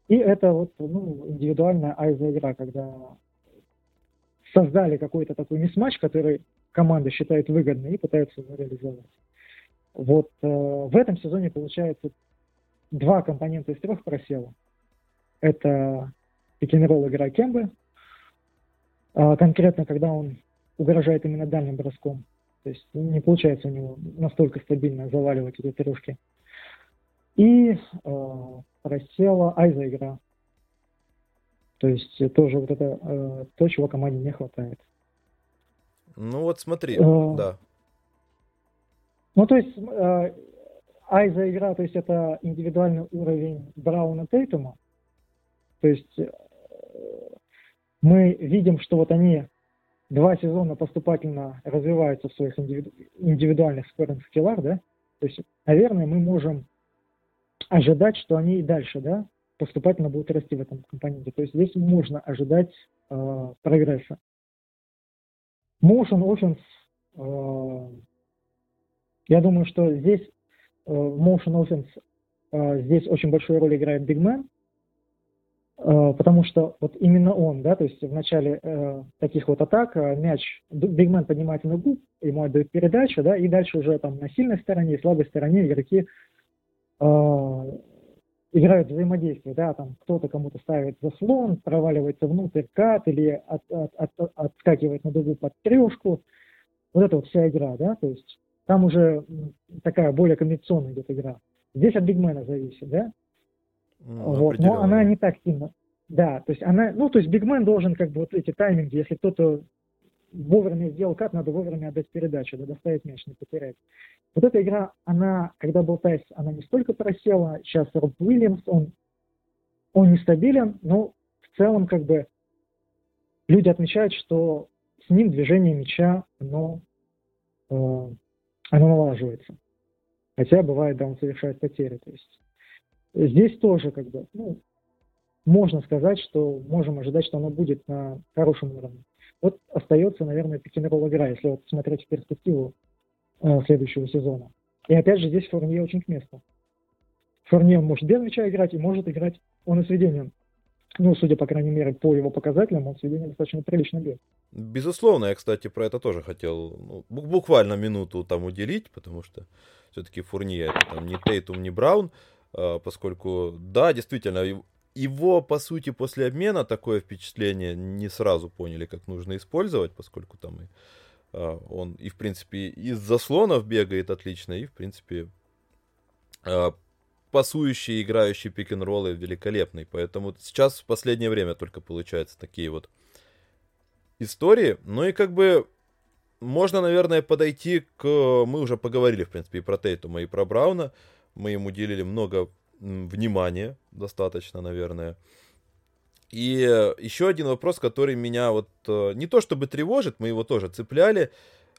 S2: И это вот ну, индивидуальная айза-игра, когда создали какой-то такой мисс-матч, который команда считает выгодным и пытаются его реализовать. Вот э, в этом сезоне получается два компонента из трех просело. Это пик-н-ролл игра Кембы, а конкретно, когда он угрожает именно дальним броском. То есть не получается у него настолько стабильно заваливать эти трешки. И э, просела Айза игра. То есть тоже вот это э, то, чего команде не хватает.
S1: Ну вот смотри, э, да.
S2: Ну то есть э, Айза игра, то есть это индивидуальный уровень Брауна Тейтума, то есть мы видим, что вот они два сезона поступательно развиваются в своих индивидуальных скоринг скиллах, да, то есть, наверное, мы можем ожидать, что они и дальше, да, поступательно будут расти в этом компоненте. То есть здесь можно ожидать э, прогресса. Motion Offense, э, я думаю, что здесь э, Motion Offense э, здесь очень большую роль играет Big Man, потому что вот именно он, да, то есть в начале э, таких вот атак э, мяч, бигмен поднимается на губ, ему отдают передачу, да, и дальше уже там на сильной стороне и слабой стороне игроки э, играют взаимодействие, да, там кто-то кому-то ставит заслон, проваливается внутрь кат или от, от, от, отскакивает на дугу под трешку, вот это вот вся игра, да, то есть там уже такая более комбинационная идет игра. Здесь от бигмена зависит, да, вот, но она не так сильно. Да, то есть она, ну, то есть бигмен должен как бы вот эти тайминги, если кто-то вовремя сделал кат, надо вовремя отдать передачу, да, доставить мяч, не потерять. Вот эта игра, она, когда был Тайс, она не столько просела, сейчас Роб Уильямс, он, он нестабилен, но в целом как бы люди отмечают, что с ним движение мяча, оно, э, оно налаживается. Хотя бывает, да, он совершает потери, то есть Здесь тоже как бы, ну, можно сказать, что можем ожидать, что оно будет на хорошем уровне. Вот остается, наверное, пикинг-ролл игра, если вот смотреть в перспективу э, следующего сезона. И опять же, здесь Фурнье очень к месту. Фурнье может без мяча играть и может играть он и с ведением. Ну, судя, по крайней мере, по его показателям, он с ведением достаточно прилично бьет.
S1: Безусловно, я, кстати, про это тоже хотел ну, буквально минуту там уделить, потому что все-таки Фурнье это там не Тейтум, не Браун. А, поскольку, да, действительно, его, по сути, после обмена такое впечатление не сразу поняли, как нужно использовать, поскольку там и, а, он и, в принципе, из заслонов бегает отлично, и, в принципе, а, пасующий, играющий пик-н-роллы великолепный. Поэтому сейчас в последнее время только получаются такие вот истории. Ну и как бы можно, наверное, подойти к... Мы уже поговорили, в принципе, и про Тейтума, и про Брауна мы ему уделили много внимания достаточно, наверное. И еще один вопрос, который меня вот э, не то чтобы тревожит, мы его тоже цепляли.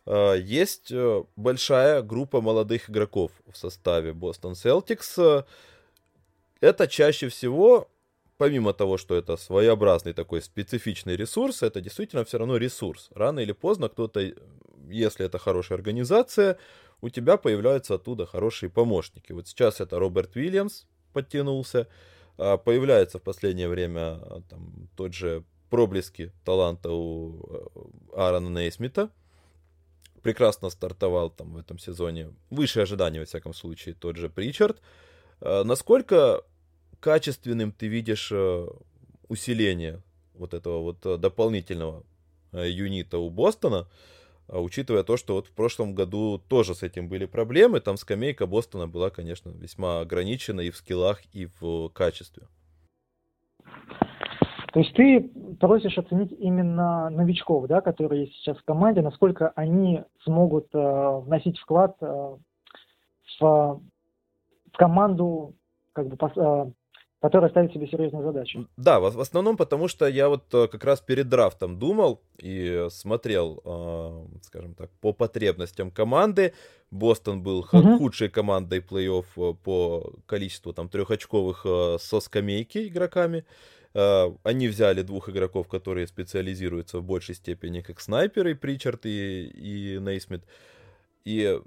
S1: Э, есть э, большая группа молодых игроков в составе Бостон Celtics. Это чаще всего, помимо того, что это своеобразный такой специфичный ресурс, это действительно все равно ресурс. Рано или поздно кто-то, если это хорошая организация, у тебя появляются оттуда хорошие помощники. Вот сейчас это Роберт Уильямс подтянулся. А, появляется в последнее время а, там, тот же проблески таланта у э, Аарона Нейсмита. Прекрасно стартовал там в этом сезоне. Выше ожиданий, во всяком случае, тот же Причард. А, насколько качественным ты видишь усиление вот этого вот дополнительного юнита у Бостона? А учитывая то, что вот в прошлом году тоже с этим были проблемы, там скамейка Бостона была, конечно, весьма ограничена и в скиллах, и в качестве.
S2: То есть ты просишь оценить именно новичков, да, которые есть сейчас в команде, насколько они смогут э, вносить вклад э, в, в команду как бы, э, которая ставит себе серьезную задачу.
S1: Да, в, в основном потому, что я вот э, как раз перед драфтом думал и смотрел, э, скажем так, по потребностям команды. Бостон был угу. худшей командой плей-офф э, по количеству там трехочковых со скамейки игроками. Они взяли двух игроков, которые специализируются в большей степени как снайперы, Причард и, и Нейсмит. И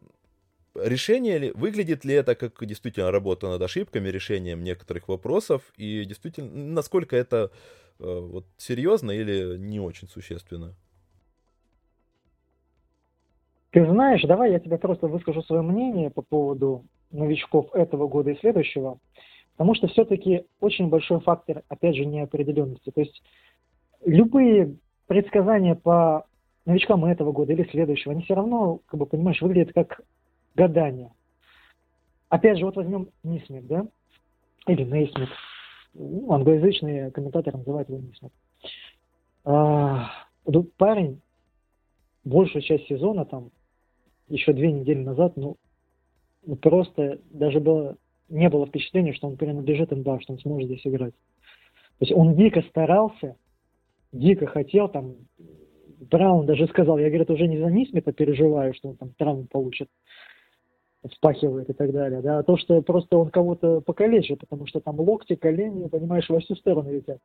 S1: решение ли, выглядит ли это как действительно работа над ошибками, решением некоторых вопросов, и действительно, насколько это э, вот серьезно или не очень существенно?
S2: Ты знаешь, давай я тебе просто выскажу свое мнение по поводу новичков этого года и следующего, потому что все-таки очень большой фактор, опять же, неопределенности. То есть любые предсказания по новичкам этого года или следующего, они все равно, как бы, понимаешь, выглядят как гадания. Опять же, вот возьмем Нисмит, да, или Нейсмит. Ну, англоязычные комментаторы называют его Нисмит. А, парень большую часть сезона, там, еще две недели назад, ну, ну, просто даже было, не было впечатления, что он принадлежит НБА, что он сможет здесь играть. То есть он дико старался, дико хотел, там, Браун даже сказал, я, говорит, уже не за Нисмита переживаю, что он там травму получит, вспахивает и так далее, да, а то, что просто он кого-то покалечит, потому что там локти, колени, понимаешь, во всю сторону летят.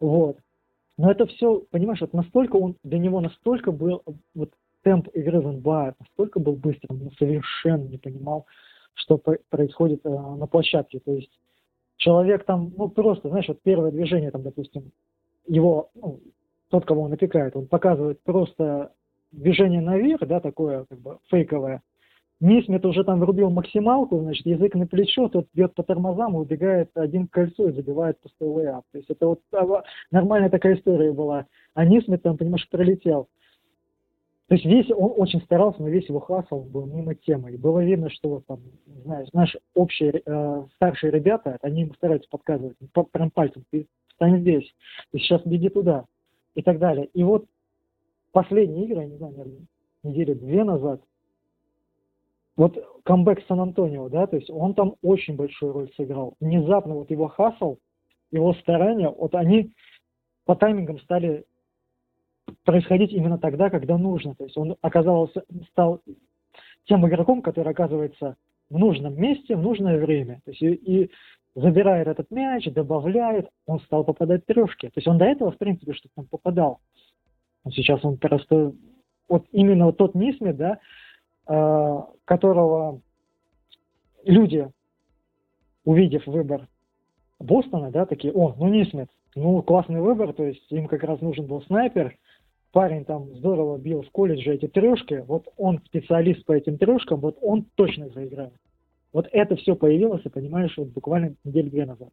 S2: Вот. Но это все, понимаешь, вот настолько он, для него настолько был, вот темп игры в НБА настолько был быстрым, он совершенно не понимал, что происходит э, на площадке. То есть человек там, ну просто, знаешь, вот первое движение, там, допустим, его, ну, тот, кого он опекает, он показывает просто движение наверх, да, такое как бы фейковое, Нисмит уже там врубил максималку, значит, язык на плечо, тот бьет по тормозам и убегает один к кольцу и забивает пустой лейап. То есть это вот нормальная такая история была. А Нисмит там, понимаешь, пролетел. То есть весь, он очень старался, но весь его хасл был мимо темы. И было видно, что вот там, знаешь, наши общие э, старшие ребята, они ему стараются подсказывать, по, прям пальцем, ты встань здесь, ты сейчас беги туда, и так далее. И вот последние игры, я не знаю, наверное, недели две назад, вот камбэк Сан-Антонио, да, то есть он там очень большую роль сыграл. Внезапно вот его хасл, его старания, вот они по таймингам стали происходить именно тогда, когда нужно. То есть он оказался, стал тем игроком, который оказывается в нужном месте, в нужное время. То есть и, и забирает этот мяч, добавляет, он стал попадать трешки. То есть он до этого, в принципе, что-то там попадал. Но сейчас он просто, вот именно вот тот Нисмит, да, которого люди, увидев выбор Бостона, да, такие, о, ну Нисмит, ну классный выбор, то есть им как раз нужен был снайпер, парень там здорово бил в колледже эти трешки, вот он специалист по этим трешкам, вот он точно заиграет. Вот это все появилось, и понимаешь, вот буквально неделю-две назад.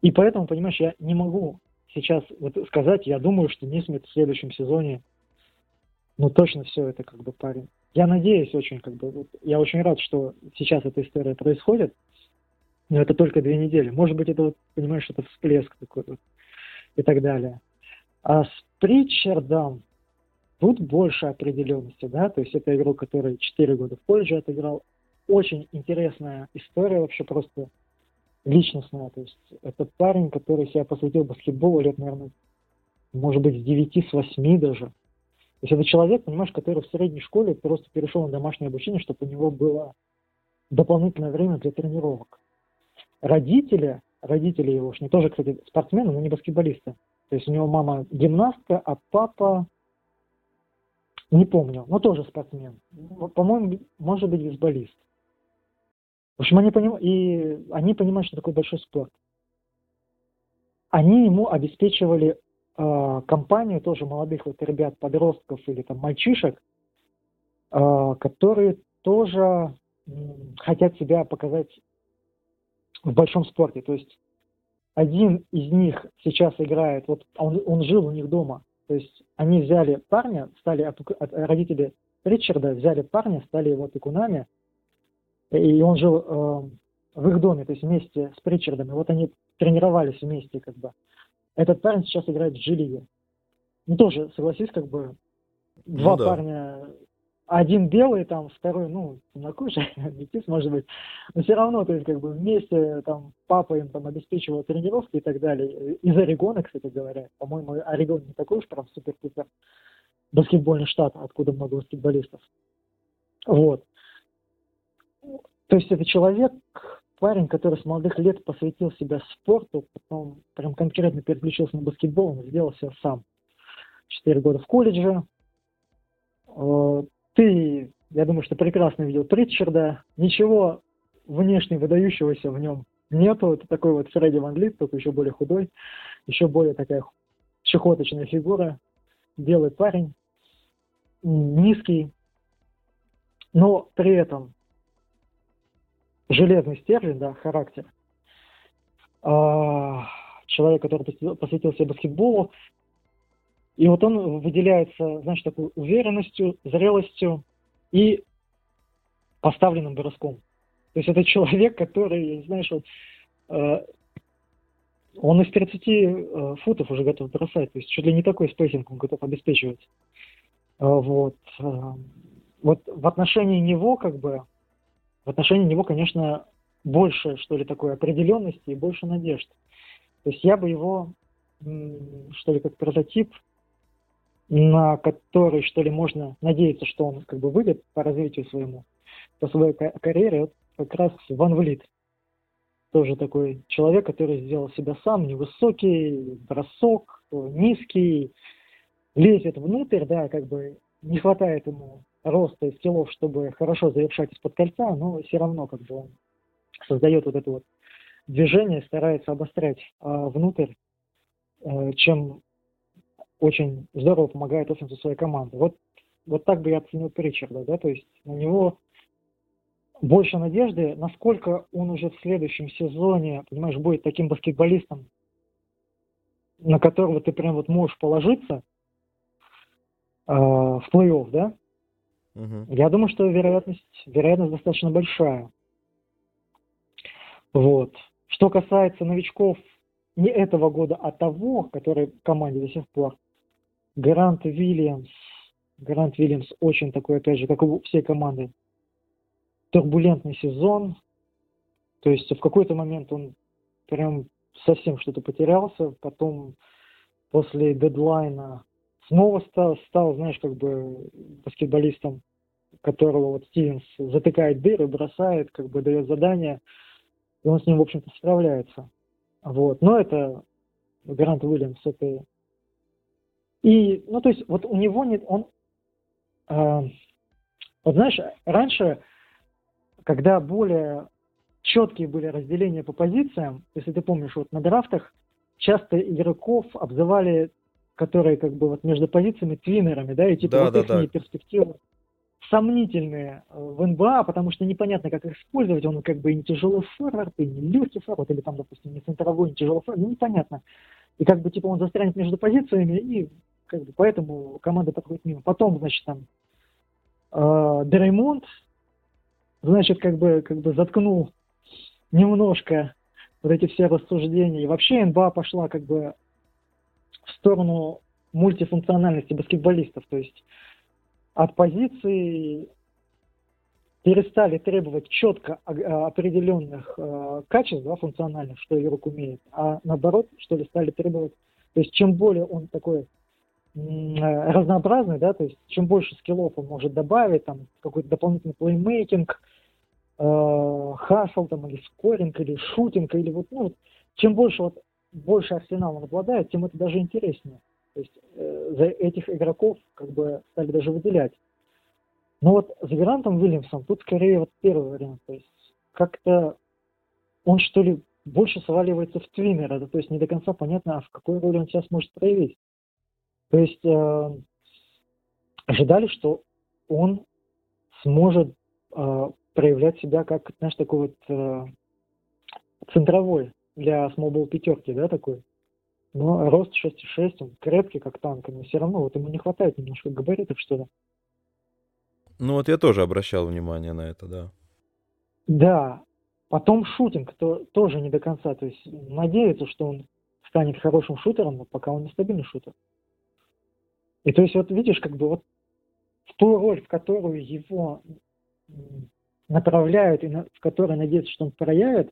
S2: И поэтому, понимаешь, я не могу сейчас вот сказать, я думаю, что Нисмит в следующем сезоне, ну точно все это как бы парень я надеюсь очень, как бы, я очень рад, что сейчас эта история происходит, но это только две недели. Может быть, это, вот, понимаешь, это всплеск такой вот и так далее. А с Притчардом тут больше определенности, да, то есть это игрок, который 4 года в колледже отыграл. Очень интересная история вообще просто личностная. То есть это парень, который себя посвятил баскетболу лет, наверное, может быть, с 9, с 8 даже. То есть это человек, понимаешь, который в средней школе просто перешел на домашнее обучение, чтобы у него было дополнительное время для тренировок. Родители, родители его, они тоже, кстати, спортсмены, но не баскетболисты. То есть у него мама гимнастка, а папа, не помню, но тоже спортсмен. По-моему, может быть, бейсболист. В общем, они, поним... и они понимают, что такое большой спорт. Они ему обеспечивали компанию тоже молодых вот ребят, подростков или там мальчишек, э, которые тоже хотят себя показать в большом спорте. То есть один из них сейчас играет, вот он, он жил у них дома, то есть они взяли парня, стали от, от родители Ричарда взяли парня, стали его опекунами, и он жил э, в их доме, то есть вместе с Причардом. И вот они тренировались вместе, как бы. Этот парень сейчас играет в G-лиге. Ну, тоже, согласись, как бы, два ну, да. парня, один белый, там, второй, ну, темнокожий, [laughs] метис, может быть, но все равно, то есть, как бы, вместе, там, папа им, там, обеспечивал тренировки и так далее. Из Орегона, кстати говоря, по-моему, Орегон не такой уж прям супер-пупер баскетбольный штат, откуда много баскетболистов. Вот. То есть это человек, парень, который с молодых лет посвятил себя спорту, потом прям конкретно переключился на баскетбол, он сделал все сам. Четыре года в колледже. Э, ты, я думаю, что прекрасно видел Притчарда. Ничего внешне выдающегося в нем нету. Это такой вот Фредди Ван Лит, только еще более худой, еще более такая чехоточная фигура. Белый парень, низкий, но при этом железный стержень, да, характер. А, человек, который посвятил себя баскетболу. И вот он выделяется, знаешь, такой уверенностью, зрелостью и поставленным броском. То есть это человек, который, знаешь, вот, э, он из 30 э, футов уже готов бросать, то есть чуть ли не такой spacing он готов обеспечивать. Э, вот. Э, вот в отношении него, как бы, в отношении него, конечно, больше, что ли, такой определенности и больше надежд. То есть я бы его, что ли, как прототип, на который, что ли, можно надеяться, что он как бы выйдет по развитию своему, по своей карьере, вот как раз Ван Влит. Тоже такой человек, который сделал себя сам, невысокий, бросок, низкий, лезет внутрь, да, как бы не хватает ему роста и скиллов, чтобы хорошо завершать из-под кольца, но все равно как бы он создает вот это вот движение, старается обострять а, внутрь, а, чем очень здорово помогает офенсу своей команды. Вот, вот так бы я оценил Причарда, да, то есть на него больше надежды, насколько он уже в следующем сезоне, понимаешь, будет таким баскетболистом, на которого ты прям вот можешь положиться э, в плей-офф, да, Угу. Я думаю, что вероятность, вероятность достаточно большая. Вот. Что касается новичков не этого года, а того, который в команде до сих пор, Грант Вильямс, Грант Вильямс очень такой, опять же, как у всей команды, турбулентный сезон. То есть в какой-то момент он прям совсем что-то потерялся, потом после дедлайна снова стал, стал, знаешь, как бы баскетболистом, которого вот Стивенс затыкает дыры, бросает, как бы дает задание, и он с ним, в общем-то, справляется. Вот. Но это Грант Уильямс, это... И, ну, то есть, вот у него нет, он... Э, вот знаешь, раньше, когда более четкие были разделения по позициям, если ты помнишь, вот на драфтах часто игроков обзывали которые как бы вот между позициями твиннерами, да, и типа да, вот да, их да. перспективы сомнительные э, в НБА, потому что непонятно, как их использовать. Он как бы и не тяжелый форвард, и не легкий форвард, или там, допустим, не центровой, не тяжелый форвард, ну непонятно. И как бы типа он застрянет между позициями, и как бы поэтому команда подходит мимо. Потом, значит, там э, Дреймонд, значит, как бы, как бы заткнул немножко вот эти все рассуждения. И вообще НБА пошла как бы в сторону мультифункциональности баскетболистов, то есть от позиции перестали требовать четко определенных э, качеств, да, функциональных, что игрок умеет, а наоборот, что ли, стали требовать, то есть чем более он такой разнообразный, да, то есть чем больше скиллов он может добавить, там какой-то дополнительный плеймейкинг, э, хасл там или скоринг, или шутинг, или вот, ну, чем больше вот больше арсенал он обладает, тем это даже интереснее. То есть э, за этих игроков как бы стали даже выделять. Но вот с Грантом Уильямсом тут скорее вот первый вариант. То есть как-то он что ли больше сваливается в твиннера, да, то есть не до конца понятно, а в какой роли он сейчас может проявить. То есть э, ожидали, что он сможет э, проявлять себя как, знаешь, такой вот э, центровой для смолбол пятерки, да, такой. Но рост 6,6, он крепкий, как танк, но все равно вот ему не хватает немножко габаритов, что ли.
S1: Ну вот я тоже обращал внимание на это, да.
S2: Да. Потом шутинг то, тоже не до конца. То есть надеется, что он станет хорошим шутером, но пока он нестабильный шутер. И то есть вот видишь, как бы вот в ту роль, в которую его направляют и на, в которой надеются, что он проявит,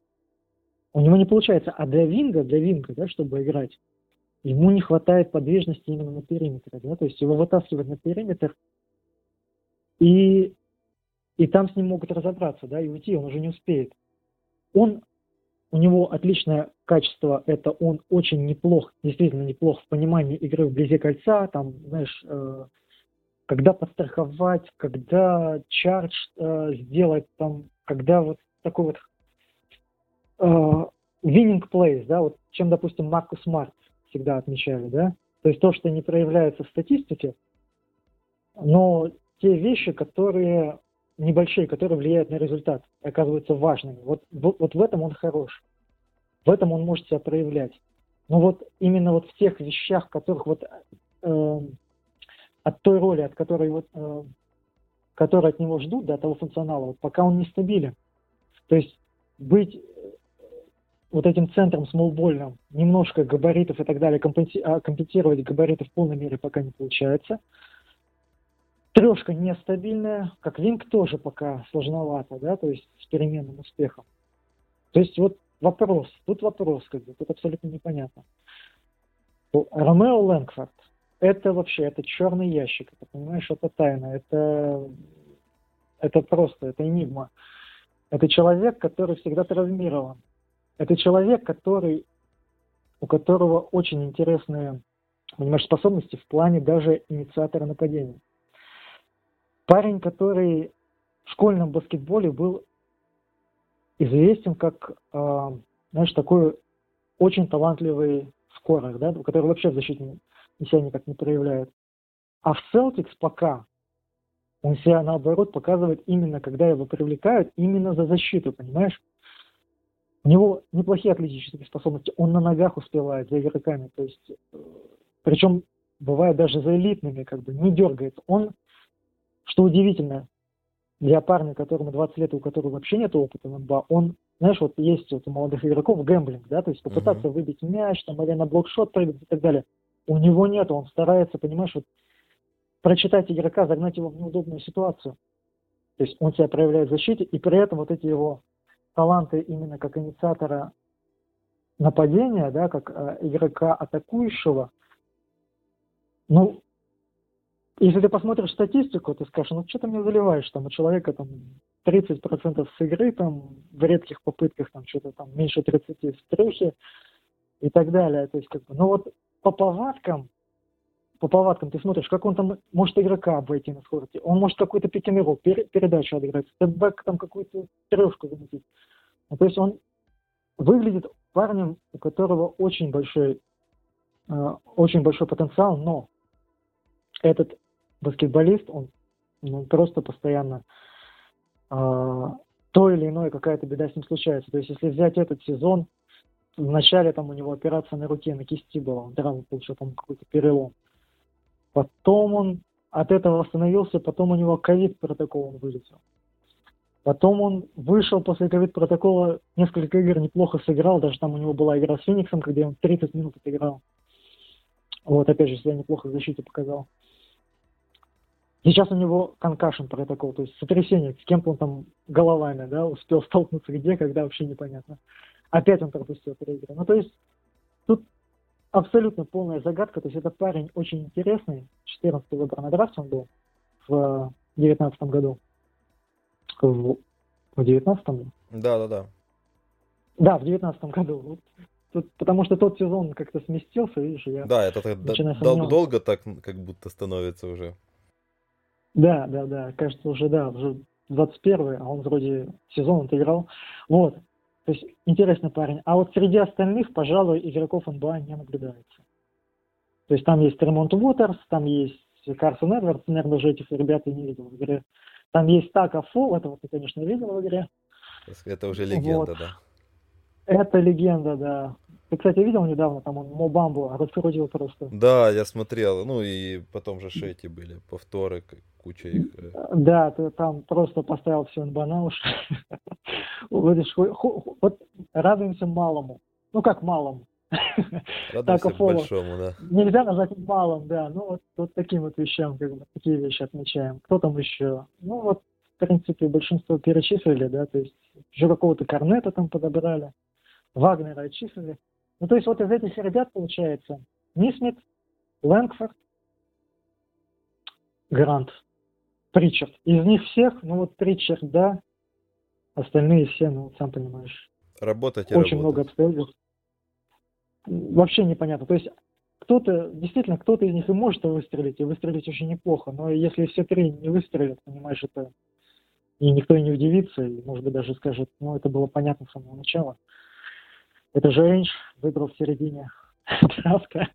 S2: у него не получается. А для Винга, для Винга, да, чтобы играть, ему не хватает подвижности именно на периметре. Да? То есть его вытаскивать на периметр, и, и там с ним могут разобраться, да, и уйти, он уже не успеет. Он, у него отличное качество, это он очень неплох, действительно неплох в понимании игры вблизи кольца, там, знаешь, э, когда подстраховать, когда чардж э, сделать, там, когда вот такой вот winning plays, да, вот чем, допустим, Маркус Смарт всегда отмечали, да, то есть то, что не проявляется в статистике, но те вещи, которые небольшие, которые влияют на результат, оказываются важными. Вот, вот, в этом он хорош. В этом он может себя проявлять. Но вот именно вот в тех вещах, которых вот э, от той роли, от которой вот, э, которой от него ждут, до того функционала, вот пока он нестабилен. То есть быть э, вот этим центром смолбольным, немножко габаритов и так далее, а компенсировать габариты в полной мере пока не получается – Трешка нестабильная, как Винг тоже пока сложновато, да, то есть с переменным успехом. То есть вот вопрос, тут вопрос, как бы, тут абсолютно непонятно. Ромео Лэнгфорд, это вообще, это черный ящик, это, понимаешь, это тайна, это, это просто, это энигма. Это человек, который всегда травмирован. Это человек, который, у которого очень интересные, понимаешь, способности в плане даже инициатора нападения. Парень, который в школьном баскетболе был известен как, э, знаешь, такой очень талантливый скорер, да, который вообще в защите себя никак не проявляет. А в Celtics пока он себя, наоборот, показывает именно, когда его привлекают, именно за защиту, понимаешь? У него неплохие атлетические способности, он на ногах успевает за игроками, то есть, э, причем бывает даже за элитными, как бы, не дергается. Он что удивительно, для парня, которому 20 лет, у которого вообще нет опыта в НБА, он, знаешь, вот есть вот у молодых игроков гэмблинг, да, то есть попытаться uh-huh. выбить мяч, там, или на блокшот прыгать и так далее. У него нет, он старается, понимаешь, вот прочитать игрока, загнать его в неудобную ситуацию. То есть он себя проявляет в защите, и при этом вот эти его таланты именно как инициатора нападения, да, как э, игрока атакующего, ну, если ты посмотришь статистику, ты скажешь, ну что ты мне заливаешь, там у человека там 30% с игры, там в редких попытках там что-то там меньше 30 в трехе и так далее. То есть как бы, ну вот по повадкам, по повадкам ты смотришь, как он там может игрока обойти на скорости, он может какой-то пикинг пер, передачу отыграть, степбэк там какую-то трешку заметить. Ну, то есть он выглядит парнем, у которого очень большой, э, очень большой потенциал, но этот баскетболист, он ну, просто постоянно э, то или иное какая-то беда с ним случается. То есть если взять этот сезон, вначале там у него операция на руке, на кисти была, он травму получил, там какой-то перелом. Потом он от этого восстановился, потом у него ковид протокол он вылетел. Потом он вышел после ковид протокола, несколько игр неплохо сыграл, даже там у него была игра с Фениксом, когда он 30 минут отыграл. Вот, опять же, себя неплохо в защите показал. Сейчас у него конкашен протокол, то есть сотрясение, с кем-то он там головами, да, успел столкнуться где, когда вообще непонятно. Опять он пропустил три игры. Ну, то есть тут абсолютно полная загадка. То есть это парень очень интересный. 14-й выбор на драфт он был в 19 году. В, в 19
S1: Да, да, да.
S2: Да, в 19 году. Вот. Тут, потому что тот сезон как-то сместился, видишь, я
S1: Да, это так, дол- долго так как будто становится уже.
S2: Да, да, да, кажется, уже, да, уже 21 а он вроде сезон отыграл. Вот, то есть интересный парень. А вот среди остальных, пожалуй, игроков НБА не наблюдается. То есть там есть Ремонт Уотерс, там есть Карсон Эдвардс, наверное, даже этих ребят я не видел в игре. Там есть Така Фол, этого ты, конечно, видел в игре.
S1: Это уже легенда, вот. да.
S2: Это легенда, да. Ты, кстати, видел недавно, там он Мобамбу раскрутил просто.
S1: Да, я смотрел. Ну и потом же шети были, повторы, куча их. Э.
S2: Да, ты там просто поставил все на уши. [laughs] Вот радуемся малому. Ну как малому? [laughs]
S1: Радуемся большому, да.
S2: Нельзя назвать малым, да. Ну вот, вот таким вот вещам, как бы, такие вещи отмечаем. Кто там еще? Ну вот, в принципе, большинство перечислили, да, то есть уже какого-то Корнета там подобрали, Вагнера отчислили. Ну, то есть вот из этих ребят получается Нисмит, Лэнгфорд, Грант, Притчард. Из них всех, ну вот Притчард, да, остальные все, ну, сам понимаешь.
S1: Работать и
S2: Очень
S1: работать.
S2: много обстоятельств. Вообще непонятно. То есть кто-то, действительно, кто-то из них и может выстрелить, и выстрелить очень неплохо, но если все три не выстрелят, понимаешь, это и никто и не удивится, и, может быть, даже скажет, ну, это было понятно с самого начала. Это же Рейндж выбрал в середине [laughs] драфта.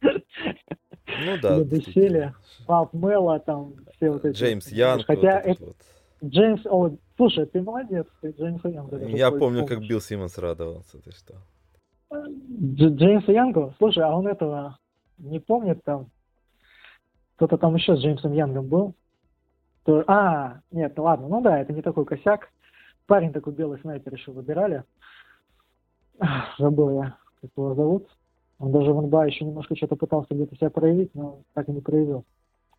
S1: Ну [laughs] да.
S2: Ледосели, Пап Мелла, там все вот эти.
S1: Джеймс Янг.
S2: Хотя вот это, вот. Джеймс, о, слушай, ты молодец, ты Джеймса
S1: Янга. Я помню, помнишь. как Билл Симмонс радовался, ты что.
S2: Джеймса Янгу? Слушай, а он этого не помнит там? Кто-то там еще с Джеймсом Янгом был? То, а, нет, ну ладно, ну да, это не такой косяк. Парень такой белый снайпер еще выбирали. Забыл я, как его зовут. Он даже в НБА еще немножко что-то пытался где-то себя проявить, но так и не проявил.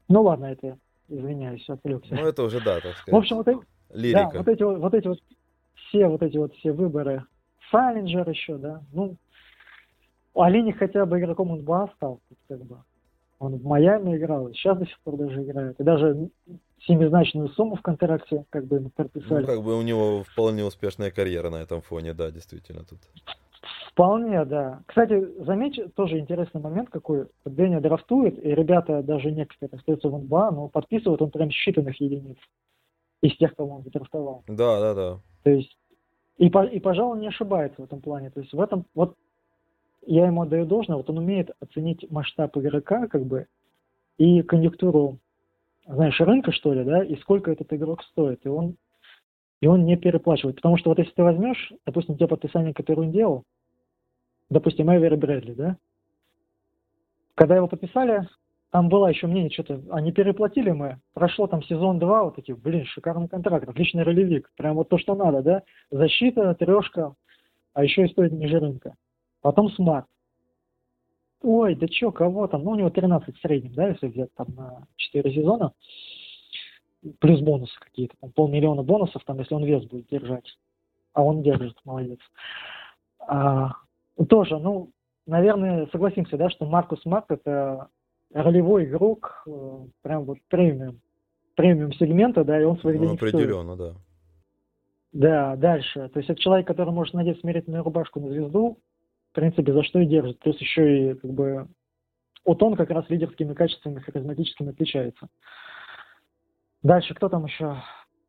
S2: Ну ладно, это, извиняюсь, отвлекся.
S1: Ну это уже да, так сказать.
S2: В общем, вот, Лирика. Да, вот эти вот, вот эти вот все вот эти вот все выборы. Саллинджер еще, да. Ну, Алиник хотя бы игроком НБА стал, как бы. Он в Майами играл, сейчас до сих пор даже играет. И даже семизначную сумму в контракте как бы ему подписали. Ну,
S1: как бы у него вполне успешная карьера на этом фоне, да, действительно тут.
S2: Вполне, да. Кстати, заметь, тоже интересный момент какой. Дэнни драфтует, и ребята, даже некоторые остаются в НБА, но подписывают он прям считанных единиц из тех, кого он драфтовал.
S1: Да, да, да.
S2: То есть, и, и, пожалуй, не ошибается в этом плане. То есть в этом, вот я ему отдаю должное, вот он умеет оценить масштаб игрока, как бы, и конъюнктуру, знаешь, рынка, что ли, да, и сколько этот игрок стоит. И он, и он не переплачивает. Потому что вот если ты возьмешь, допустим, те подписания, которые он делал, допустим, Эвери Брэдли, да? Когда его подписали, там было еще мнение, что-то, а не переплатили мы, прошло там сезон два, вот таких, блин, шикарный контракт, отличный ролевик, прям вот то, что надо, да? Защита, трешка, а еще и стоит ниже рынка. Потом Смарт. Ой, да чё, кого там? Ну, у него 13 в среднем, да, если взять там на 4 сезона. Плюс бонусы какие-то, там полмиллиона бонусов, там, если он вес будет держать. А он держит, молодец. А, тоже, ну, наверное, согласимся, да, что Маркус Смарт это ролевой игрок, э, прям вот премиум, премиум сегмента, да, и он своих ну, денег
S1: определенно,
S2: стоит.
S1: да.
S2: Да, дальше. То есть это человек, который может надеть смирительную рубашку на звезду, в принципе, за что и держит. Плюс еще и как бы вот он как раз лидерскими качествами харизматическими отличается. Дальше, кто там еще?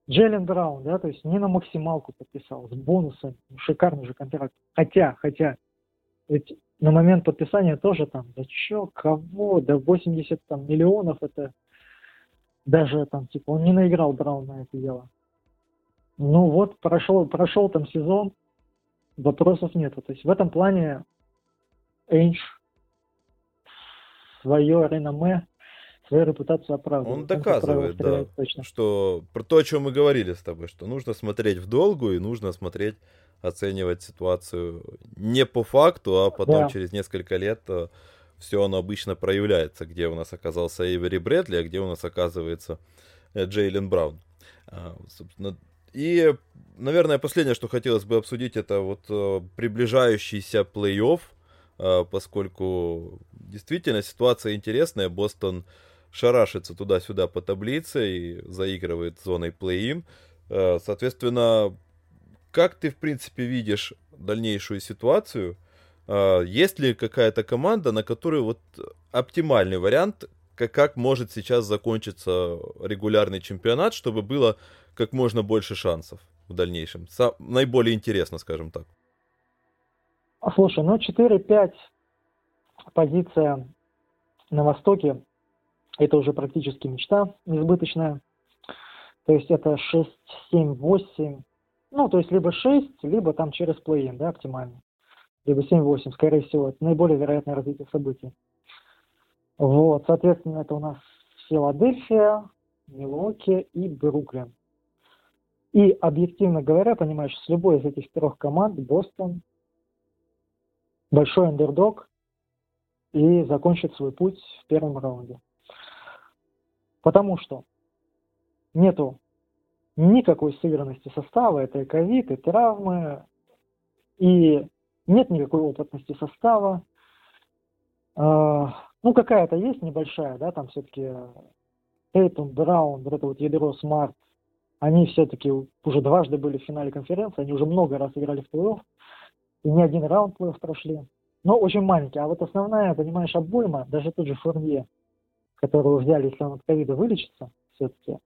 S2: Джейлен Браун, да, то есть не на максималку подписал, с бонусами, шикарный же контракт. Хотя, хотя, ведь на момент подписания тоже там, да чё, кого, да 80 там миллионов, это даже там, типа, он не наиграл Браун на это дело. Ну вот, прошел, прошел там сезон, вопросов нету. То есть в этом плане Эйнш свое реноме, свою репутацию оправдывает.
S1: Он доказывает, да, точно. что про то, о чем мы говорили с тобой, что нужно смотреть в долгу и нужно смотреть оценивать ситуацию не по факту, а потом да. через несколько лет э, все оно обычно проявляется, где у нас оказался Эйвери Брэдли, а где у нас оказывается Джейлен Браун. А, собственно, и, наверное, последнее, что хотелось бы обсудить, это вот приближающийся плей-офф, поскольку действительно ситуация интересная. Бостон шарашится туда-сюда по таблице и заигрывает зоной плей-ин. Соответственно, как ты, в принципе, видишь дальнейшую ситуацию? А, есть ли какая-то команда, на которую вот оптимальный вариант, как, может сейчас закончиться регулярный чемпионат, чтобы было как можно больше шансов в дальнейшем? Са- наиболее интересно, скажем так.
S2: Слушай, ну 4-5 позиция на Востоке, это уже практически мечта избыточная. То есть это 6, 7, 8, ну, то есть либо 6, либо там через плей-ин, да, оптимально либо 7-8, скорее всего, это наиболее вероятное развитие событий. Вот, соответственно, это у нас Филадельфия, Милоки и Бруклин. И объективно говоря, понимаешь, с любой из этих трех команд Бостон большой андердог и закончит свой путь в первом раунде. Потому что нету никакой сыгранности состава, это и ковид, и травмы, и нет никакой опытности состава. А, ну, какая-то есть небольшая, да, там все-таки Тейтум, Браун, вот это вот ядро Смарт, они все-таки уже дважды были в финале конференции, они уже много раз играли в плей-офф, и не один раунд плей-офф прошли. Но очень маленький. А вот основная, понимаешь, обойма, даже тот же Фурнье, которого взяли, если он от ковида вылечится, все-таки,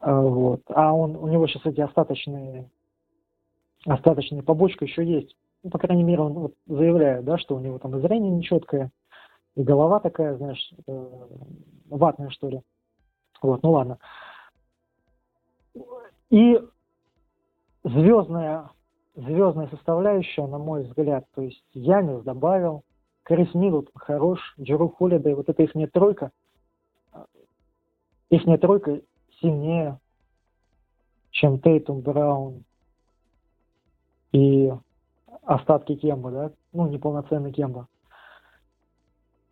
S2: вот. А он, у него сейчас эти остаточные, остаточные побочка еще есть ну, по крайней мере, он вот заявляет, да, что у него там зрение нечеткое, и голова такая, знаешь, э, ватная, что ли. Вот, ну ладно. И звездная, звездная составляющая, на мой взгляд, то есть Янис добавил, Крис Миддлтон хорош, Джеру Холлидей, вот эта их тройка, их тройка сильнее, чем Тейтум, Браун и остатки Кемба, да, ну, неполноценный Кемба.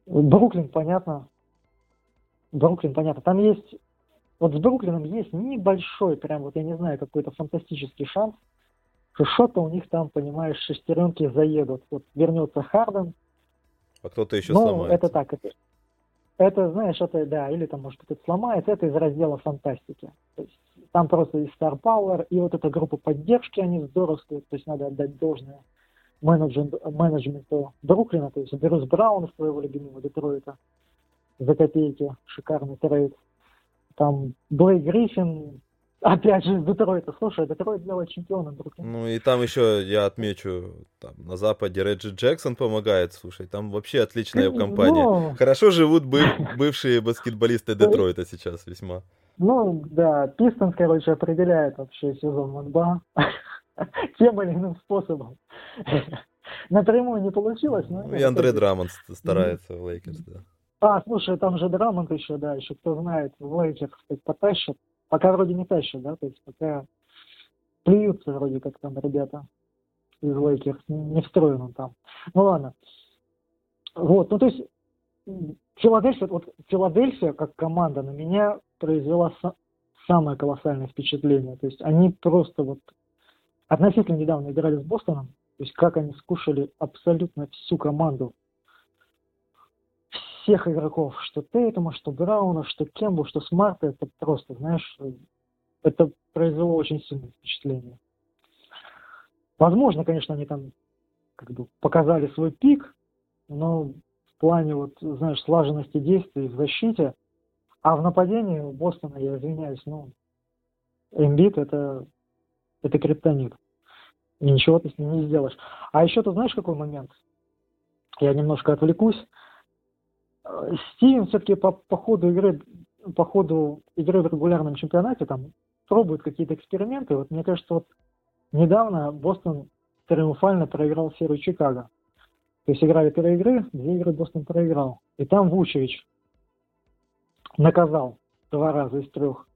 S2: Бруклин, понятно. Бруклин, понятно. Там есть, вот с Бруклином есть небольшой, прям вот, я не знаю, какой-то фантастический шанс, что что-то у них там, понимаешь, шестеренки заедут. Вот вернется Харден.
S1: А кто-то еще
S2: ну,
S1: сломается.
S2: это так, это, это, знаешь, это, да, или там, может, кто-то сломается, это из раздела фантастики. То есть там просто и Star Power, и вот эта группа поддержки, они здоровские, то есть надо отдать должное менеджмент, менеджменту Бруклина, то есть Брюс Браун, своего любимого Детройта, за копейки, шикарный трейд. Там Блейк Гриффин, опять же, из Детройта. Слушай, Детройт сделал чемпионом Бруклина.
S1: Ну и там еще, я отмечу, там на Западе Реджи Джексон помогает, слушай, там вообще отличная компания. Ну, Хорошо живут быв, [laughs] бывшие баскетболисты Детройта сейчас весьма.
S2: Ну, да, Пистонс, короче, определяет вообще сезон НБА [laughs] тем или иным способом. [laughs] Напрямую не получилось. Но
S1: ну, и Андре Драммонд старается в Лейкерс, да.
S2: А, слушай, там же Драммонд еще, да, еще кто знает, в Лейкерс потащит. Пока вроде не тащит, да, то есть пока плюются вроде как там ребята из Лейкерс, не встроен он там. Ну ладно. Вот, ну то есть Филадельфия, вот Филадельфия как команда на меня произвела самое колоссальное впечатление. То есть они просто вот относительно недавно играли с Бостоном, то есть как они скушали абсолютно всю команду всех игроков, что Тейтума, что Брауна, что Кембу, что Смарта, это просто, знаешь, это произвело очень сильное впечатление. Возможно, конечно, они там как бы показали свой пик, но в плане вот, знаешь, слаженности действий в защите, а в нападении у Бостона, я извиняюсь, ну, Эмбит это это криптонит. И ничего ты с ним не сделаешь. А еще ты знаешь, какой момент? Я немножко отвлекусь. Стивен все-таки по, по ходу игры по ходу игры в регулярном чемпионате там пробует какие-то эксперименты. Вот мне кажется, вот недавно Бостон триумфально проиграл серию Чикаго. То есть играли три игры, две игры Бостон проиграл. И там Вучевич наказал два раза из трех.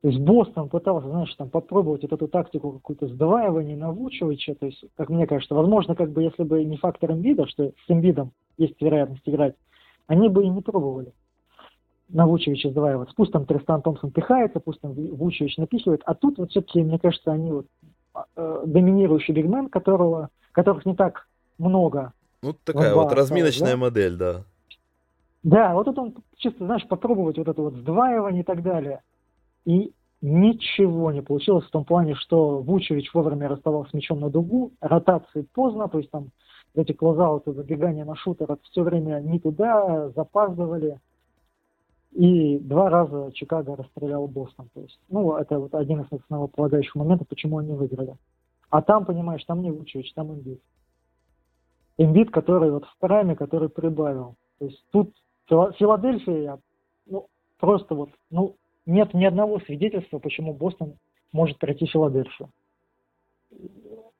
S2: То есть Бостон пытался, знаешь, там попробовать вот эту тактику какую-то сдваивания на Вучевича. То есть, как мне кажется, возможно, как бы если бы не фактор Эмбида, что с Эмбидом есть вероятность играть, они бы и не пробовали. на Вучевича сдваиваться. Пусть там Тристан Томпсон пихается, пусть там Вучевич напихивает, а тут вот все-таки, мне кажется, они вот э, доминирующий бигмен, которого, которых не так много.
S1: Ну, такая вот разминочная да? модель, да.
S2: Да, вот тут он чисто, знаешь, попробовать вот это вот сдваивание и так далее. И ничего не получилось в том плане, что Вучевич вовремя расставал с мячом на дугу, ротации поздно, то есть там эти клозауты, забегания на шутер, все время не туда, запаздывали. И два раза Чикаго расстрелял Бостон. То есть, ну, это вот один из основополагающих моментов, почему они выиграли. А там, понимаешь, там не Вучевич, там Эмбит. Эмбит, который вот в прайме, который прибавил. То есть тут Филадельфия, ну, просто вот, ну, нет ни одного свидетельства, почему Бостон может пройти Филадельфию.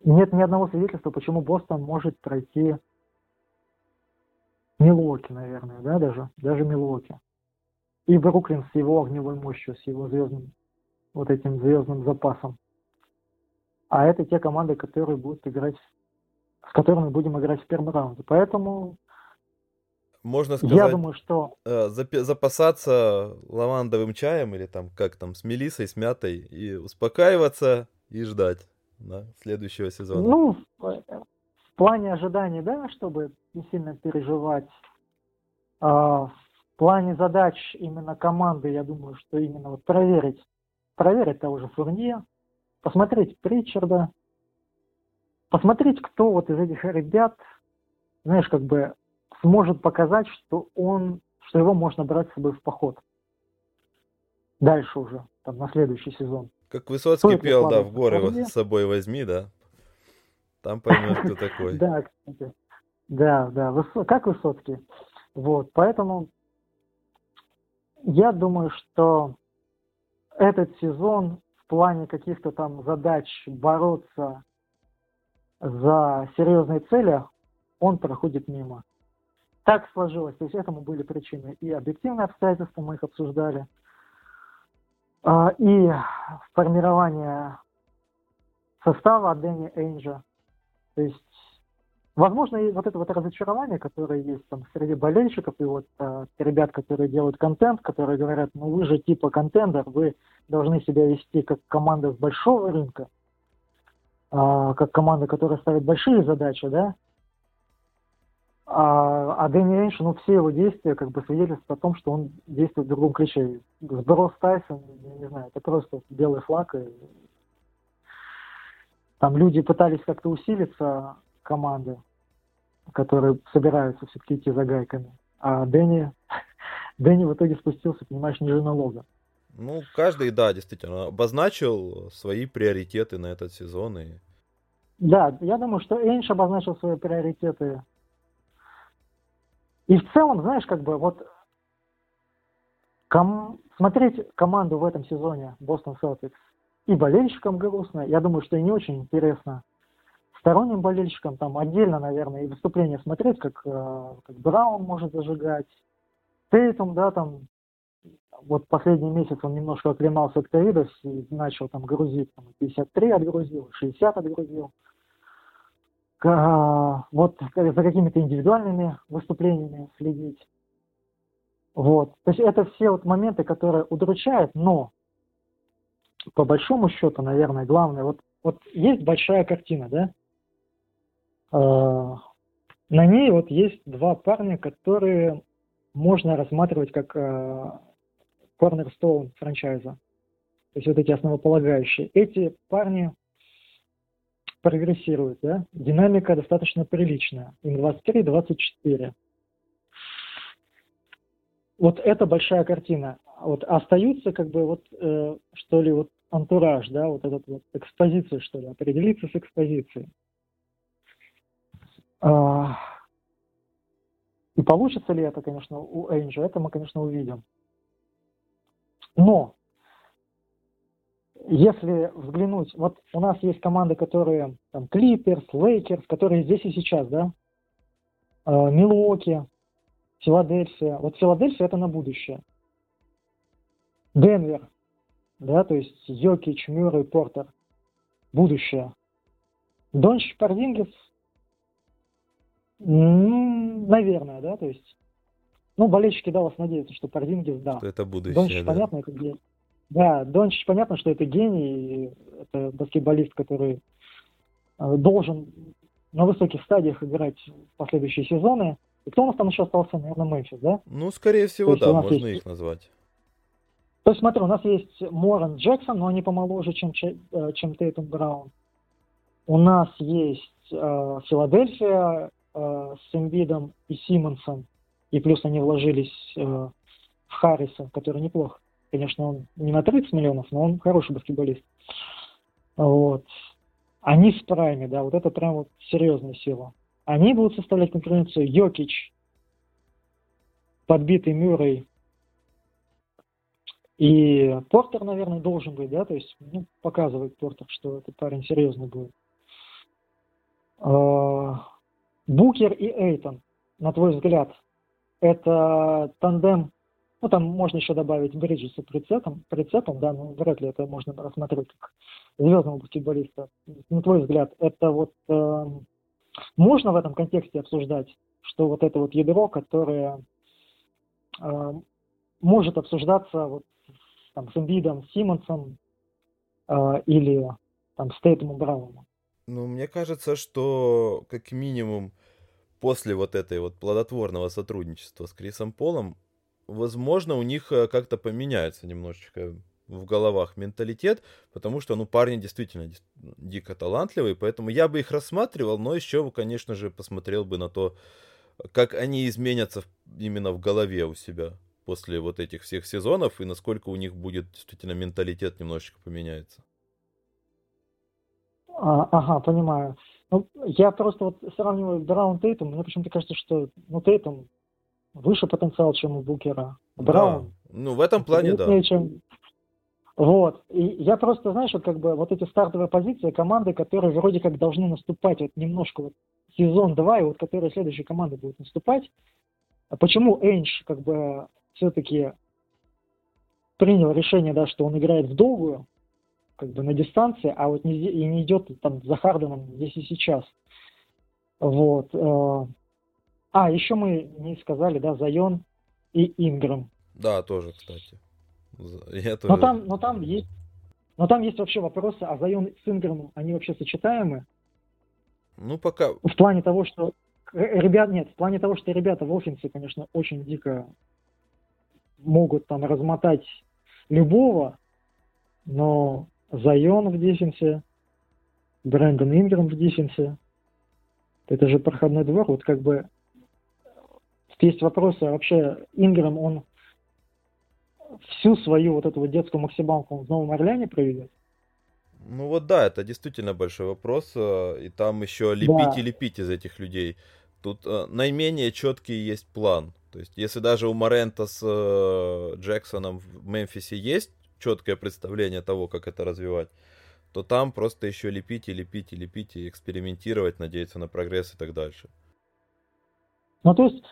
S2: Нет ни одного свидетельства, почему Бостон может пройти Милуоки, наверное, да, даже, даже Милуоки. И Бруклин с его огневой мощью, с его звездным, вот этим звездным запасом. А это те команды, которые будут играть, с которыми будем играть в первом раунде. Поэтому
S1: можно сказать,
S2: я думаю, что
S1: э, запасаться лавандовым чаем или там как там с мелисой, с мятой и успокаиваться и ждать да, следующего сезона.
S2: Ну, в плане ожиданий, да, чтобы не сильно переживать. А, в плане задач именно команды, я думаю, что именно вот проверить, проверить того же Фурнье, посмотреть Притчарда, посмотреть, кто вот из этих ребят, знаешь, как бы сможет показать, что он, что его можно брать с собой в поход. Дальше уже, там, на следующий сезон.
S1: Как Высоцкий пел, да, в горы с собой возьми, да? Там поймешь, кто такой.
S2: Да, кстати. Да, да, как Высоцкий. Вот, поэтому я думаю, что этот сезон в плане каких-то там задач бороться за серьезные цели, он проходит мимо так сложилось. То есть этому были причины. И объективные обстоятельства, мы их обсуждали, и формирование состава Дэнни Эйнджа. То есть, возможно, и вот это вот разочарование, которое есть там среди болельщиков, и вот а, ребят, которые делают контент, которые говорят, ну вы же типа контендер, вы должны себя вести как команда с большого рынка, а, как команда, которая ставит большие задачи, да, а, а Дэнни Эйнш, ну, все его действия как бы свидетельствуют о том, что он действует в другом ключе. Сброс Тайсон, не знаю, это просто белый флаг. И... Там люди пытались как-то усилиться, команды, которые собираются все-таки идти за гайками. А Дэнни, [laughs] Дэнни в итоге спустился, понимаешь, ниже налога.
S1: Ну, каждый, да, действительно, обозначил свои приоритеты на этот сезон. И...
S2: Да, я думаю, что Эйнш обозначил свои приоритеты и в целом, знаешь, как бы вот ком... смотреть команду в этом сезоне Бостон Celtics и болельщикам грустно, я думаю, что и не очень интересно сторонним болельщикам, там отдельно, наверное, и выступления смотреть, как, э, как Браун может зажигать, Тейтум, да, там, вот последний месяц он немножко оклемался от ковида и начал там грузить, там, 53 отгрузил, 60 отгрузил вот за какими-то индивидуальными выступлениями следить. Вот. То есть это все вот моменты, которые удручают, но по большому счету, наверное, главное, вот, вот есть большая картина, да? Э, на ней вот есть два парня, которые можно рассматривать как э, cornerstone франчайза. То есть вот эти основополагающие. Эти парни прогрессирует, да? Динамика достаточно приличная. Им 23-24. Вот это большая картина. Вот остаются как бы вот э, что ли вот антураж, да, вот этот вот экспозиция, что ли, определиться с экспозицией. А, и получится ли это, конечно, у Энджи, это мы, конечно, увидим. Но если взглянуть, вот у нас есть команды, которые там Клиперс, Лейкерс, которые здесь и сейчас, да, э, Милуоки, Филадельфия. Вот Филадельфия это на будущее. Денвер, да, то есть Йокич, Мюррей, Портер. Будущее. Дончич, Порзингис, ну, наверное, да, то есть, Ну, болельщики Даллас надеются, что Порзингис, да.
S1: Что это будущее,
S2: Дончич,
S1: да.
S2: понятно, это гений. Да, Дончич, понятно, что это гений, это баскетболист, который э, должен на высоких стадиях играть в последующие сезоны. И кто у нас там еще остался, наверное, Мемфис, да?
S1: Ну, скорее всего, да, можно
S2: есть-
S1: их назвать.
S2: То есть, смотри, у нас есть Моран Джексон, но они помоложе, чем, Че- э, чем Тейтум Браун. У нас есть э, Филадельфия э, с Эмбидом и Симмонсом. И плюс они вложились э, в Харриса, который неплох. Конечно, он не на 30 миллионов, но он хороший баскетболист. Вот. Они в прайме, да, вот это прям вот серьезная сила. Они будут составлять конкуренцию Йокич, подбитый Мюррей, и Портер, наверное, должен быть, да, то есть ну, показывает Портер, что этот парень серьезный будет. А, Букер и Эйтон, на твой взгляд, это тандем, ну там можно еще добавить Бриджеса прицепом, прицепом, да, но вряд ли это можно рассматривать как звездного баскетболиста. На твой взгляд, это вот э, можно в этом контексте обсуждать, что вот это вот ядро, которое э, может обсуждаться вот там, с Эмбидом, с Симмонсом э, или там, с Тейтом Брауном.
S1: Ну, мне кажется, что как минимум после вот этой вот плодотворного сотрудничества с Крисом Полом, возможно, у них э, как-то поменяется немножечко в головах менталитет, потому что, ну, парни действительно дико талантливые, поэтому я бы их рассматривал, но еще, конечно же, посмотрел бы на то, как они изменятся именно в голове у себя после вот этих всех сезонов и насколько у них будет действительно менталитет немножечко поменяется.
S2: А, ага, понимаю. Ну, я просто вот сравниваю Браун Тейтум, мне почему-то кажется, что ну, Тейтум выше потенциал, чем у Букера. Браун
S1: Да. Ну, в этом плане, да.
S2: чем... Вот. И я просто, знаешь, вот как бы вот эти стартовые позиции команды, которые вроде как должны наступать вот немножко вот сезон 2, и вот которые следующие команды будут наступать. А почему Эйнш как бы все-таки принял решение, да, что он играет в долгую, как бы на дистанции, а вот не, и не идет там за Харденом здесь и сейчас. Вот. А, еще мы не сказали, да, Зайон и Инграм.
S1: Да, тоже, кстати. Я
S2: Но
S1: тоже...
S2: там, но там есть, но там есть вообще вопросы, а Зайон с Инграмом, они вообще сочетаемы?
S1: Ну, пока...
S2: В плане того, что э, ребят, нет, в плане того, что ребята в офенсе, конечно, очень дико могут там размотать любого, но Зайон в дефенсе, Брэндон Инграм в дефенсе, это же проходной двор, вот как бы есть вопросы, а вообще Инграм, он всю свою вот эту вот детскую максималку в Новом Орлеане проведет?
S1: Ну вот да, это действительно большой вопрос. э, И там еще лепить
S2: Да.
S1: и лепить из этих людей. Тут э, наименее четкий есть план. То есть, если даже у Морента с э, Джексоном в Мемфисе есть четкое представление того, как это развивать, то там просто еще лепить и лепить и лепить и экспериментировать, надеяться на прогресс и так дальше.
S2: Ну, то есть,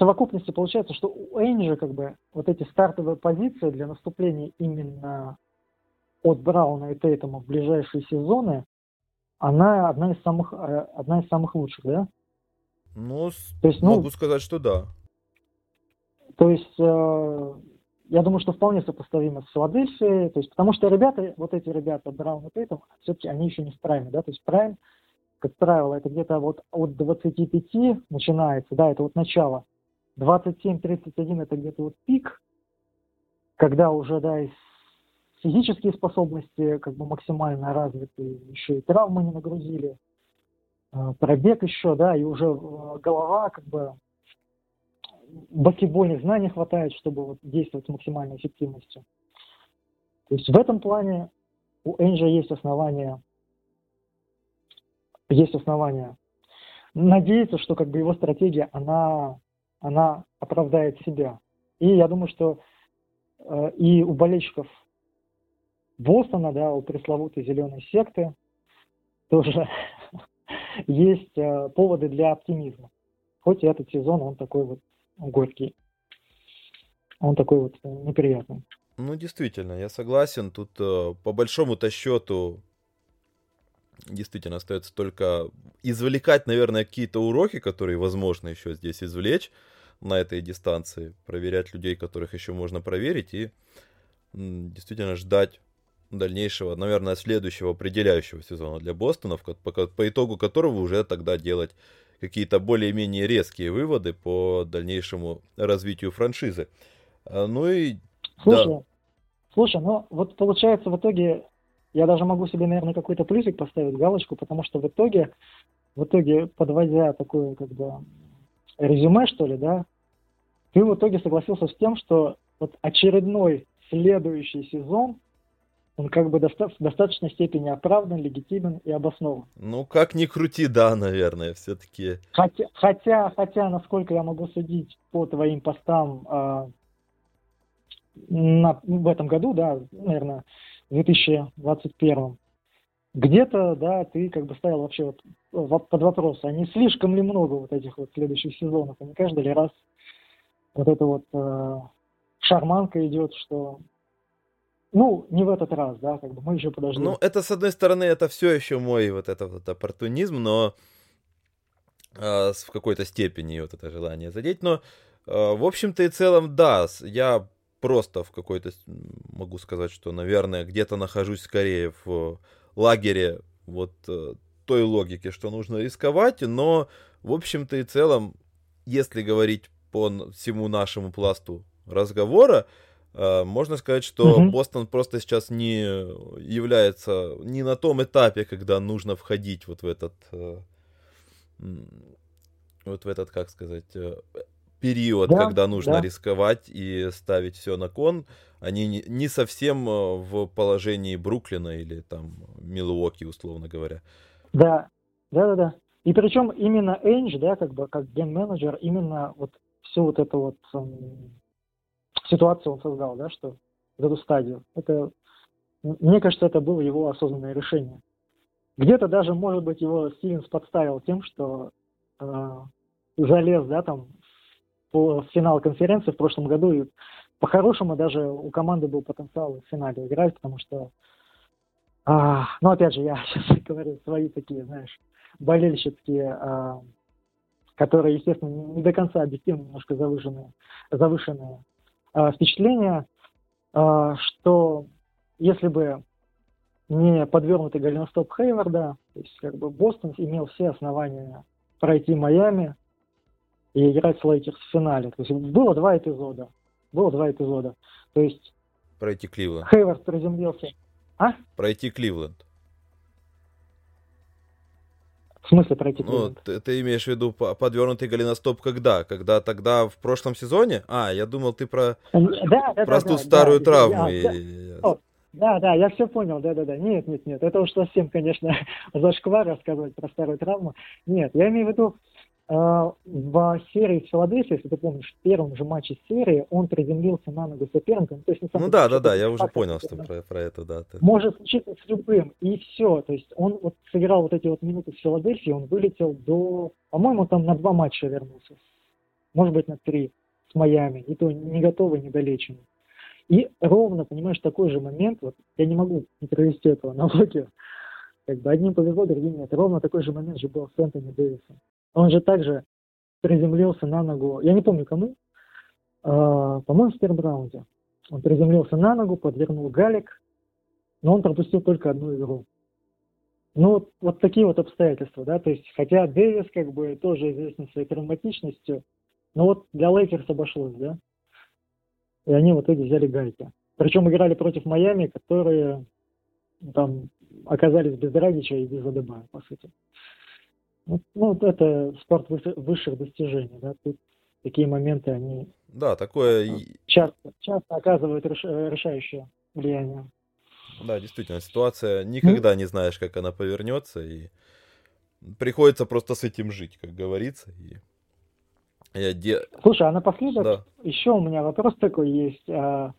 S2: совокупности получается, что у Энджи как бы вот эти стартовые позиции для наступления именно от Брауна и Тейтума в ближайшие сезоны, она одна из самых, э, одна из самых лучших, да?
S1: Ну,
S2: То есть, ну,
S1: могу сказать, что да.
S2: То есть, э, я думаю, что вполне сопоставимо с Филадельфией, то есть, потому что ребята, вот эти ребята, Браун и Тейтум, все-таки они еще не в прайме, да, то есть прайм, как правило, это где-то вот от 25 начинается, да, это вот начало, 27-31 это где-то вот пик, когда уже, да, и физические способности как бы максимально развиты, еще и травмы не нагрузили, э, пробег еще, да, и уже э, голова как бы баскетбольных знаний хватает, чтобы вот действовать с максимальной эффективностью. То есть в этом плане у Энджа есть основания, есть основания надеяться, что как бы его стратегия, она, она оправдает себя. И я думаю, что э, и у болельщиков Бостона, да, у пресловутой зеленой секты тоже [laughs] есть э, поводы для оптимизма. Хоть и этот сезон он такой вот горький. Он такой вот неприятный.
S1: Ну, действительно, я согласен. Тут э, по большому-то счету действительно остается только извлекать, наверное, какие-то уроки, которые возможно еще здесь извлечь. на этой дистанции, проверять людей, которых еще можно проверить, и действительно ждать дальнейшего, наверное, следующего определяющего сезона для Бостона, по, по итогу которого уже тогда делать какие-то более-менее резкие выводы по дальнейшему развитию франшизы. А, ну и...
S2: Слушай, да. слушай, ну вот получается в итоге, я даже могу себе, наверное, какой-то плюсик поставить, галочку, потому что в итоге, в итоге, подводя такое, как бы, резюме, что ли, да, ты в итоге согласился с тем, что вот очередной следующий сезон он как бы доста- в достаточной степени оправдан, легитимен и обоснован.
S1: Ну, как ни крути, да, наверное, все-таки.
S2: Хотя, хотя, хотя, насколько я могу судить по твоим постам э, на, в этом году, да, наверное, 2021, где-то, да, ты как бы ставил вообще вот под вопрос, а не слишком ли много вот этих вот следующих сезонов, а не каждый ли раз вот эта вот э, шарманка идет, что ну, не в этот раз, да, как бы мы еще подождем.
S1: Ну, это, с одной стороны, это все еще мой вот этот вот оппортунизм, но э, в какой-то степени вот это желание задеть, но э, в общем-то и целом, да, я просто в какой-то, могу сказать, что, наверное, где-то нахожусь скорее в лагере вот э, той логики, что нужно рисковать, но, в общем-то и целом, если говорить по всему нашему пласту разговора, Э, можно сказать, что угу. Бостон просто сейчас не является не на том этапе, когда нужно входить вот в этот, э, вот в этот, как сказать, э, период, да, когда нужно да. рисковать и ставить все на кон. Они не, не совсем в положении Бруклина или там Милуоки, условно говоря.
S2: Да, да, да, да. И причем именно Эндж, да, как бы как ген-менеджер, именно вот все вот это вот ситуацию он создал, да, что в эту стадию. Это, мне кажется, это было его осознанное решение. Где-то даже, может быть, его Стивенс подставил тем, что э, залез, да, там, в финал конференции в прошлом году, и по-хорошему даже у команды был потенциал в финале играть, потому что, а, ну, опять же, я [laughs] сейчас говорю свои такие, знаешь, болельщицкие, а, которые, естественно, не до конца объективно немножко завышенные, завышенные э, впечатление, э, что если бы не подвернутый голеностоп Хейварда, то есть как бы Бостон имел все основания пройти Майами и играть в финале. То есть было два эпизода. Было два эпизода. То есть
S1: пройти Кливленд.
S2: Хейвард приземлился. А?
S1: Пройти Кливленд.
S2: В смысле пройти
S1: Ну, ты, ты имеешь в виду подвернутый голеностоп когда? Когда тогда в прошлом сезоне? А, я думал, ты про,
S2: да, да,
S1: про
S2: да,
S1: ту
S2: да,
S1: старую
S2: да,
S1: травму.
S2: Да,
S1: и...
S2: да. да, да, я все понял, да, да, да. Нет, нет, нет. Это уж совсем, конечно, [laughs] зашквар рассказывать про старую травму. Нет, я имею в виду, в серии с Филадельфией, если ты помнишь, в первом же матче серии он приземлился на ногу соперника.
S1: Ну, то есть, ну да, да, да, я уже понял, что про, про это, да.
S2: Ты... Может случиться с любым, и все. То есть он вот сыграл вот эти вот минуты с Филадельфией, он вылетел до, по-моему, там на два матча вернулся. Может быть, на три с Майами. И то не готовый, не долеченный. И ровно, понимаешь, такой же момент, вот я не могу не провести эту аналогию, как бы одним повезло, другим нет. Ровно такой же момент же был с Энтони Дэвисом. Он же также приземлился на ногу, я не помню кому, э, по-моему, в первом раунде. Он приземлился на ногу, подвернул галик, но он пропустил только одну игру. Ну, вот, вот такие вот обстоятельства, да, то есть, хотя Дэвис как бы тоже известен своей травматичностью, но вот для Лейкерс обошлось, да, и они в итоге взяли гайки. Причем играли против Майами, которые там оказались без Драгича и без Адебая, по сути. Ну, ну это спорт высших достижений, да, тут такие моменты, они
S1: да, такое...
S2: часто, часто оказывают решающее влияние.
S1: Да, действительно, ситуация никогда не знаешь, как она повернется, и приходится просто с этим жить, как говорится. И...
S2: Я де... Слушай, а напоследок да. еще у меня вопрос такой есть. А,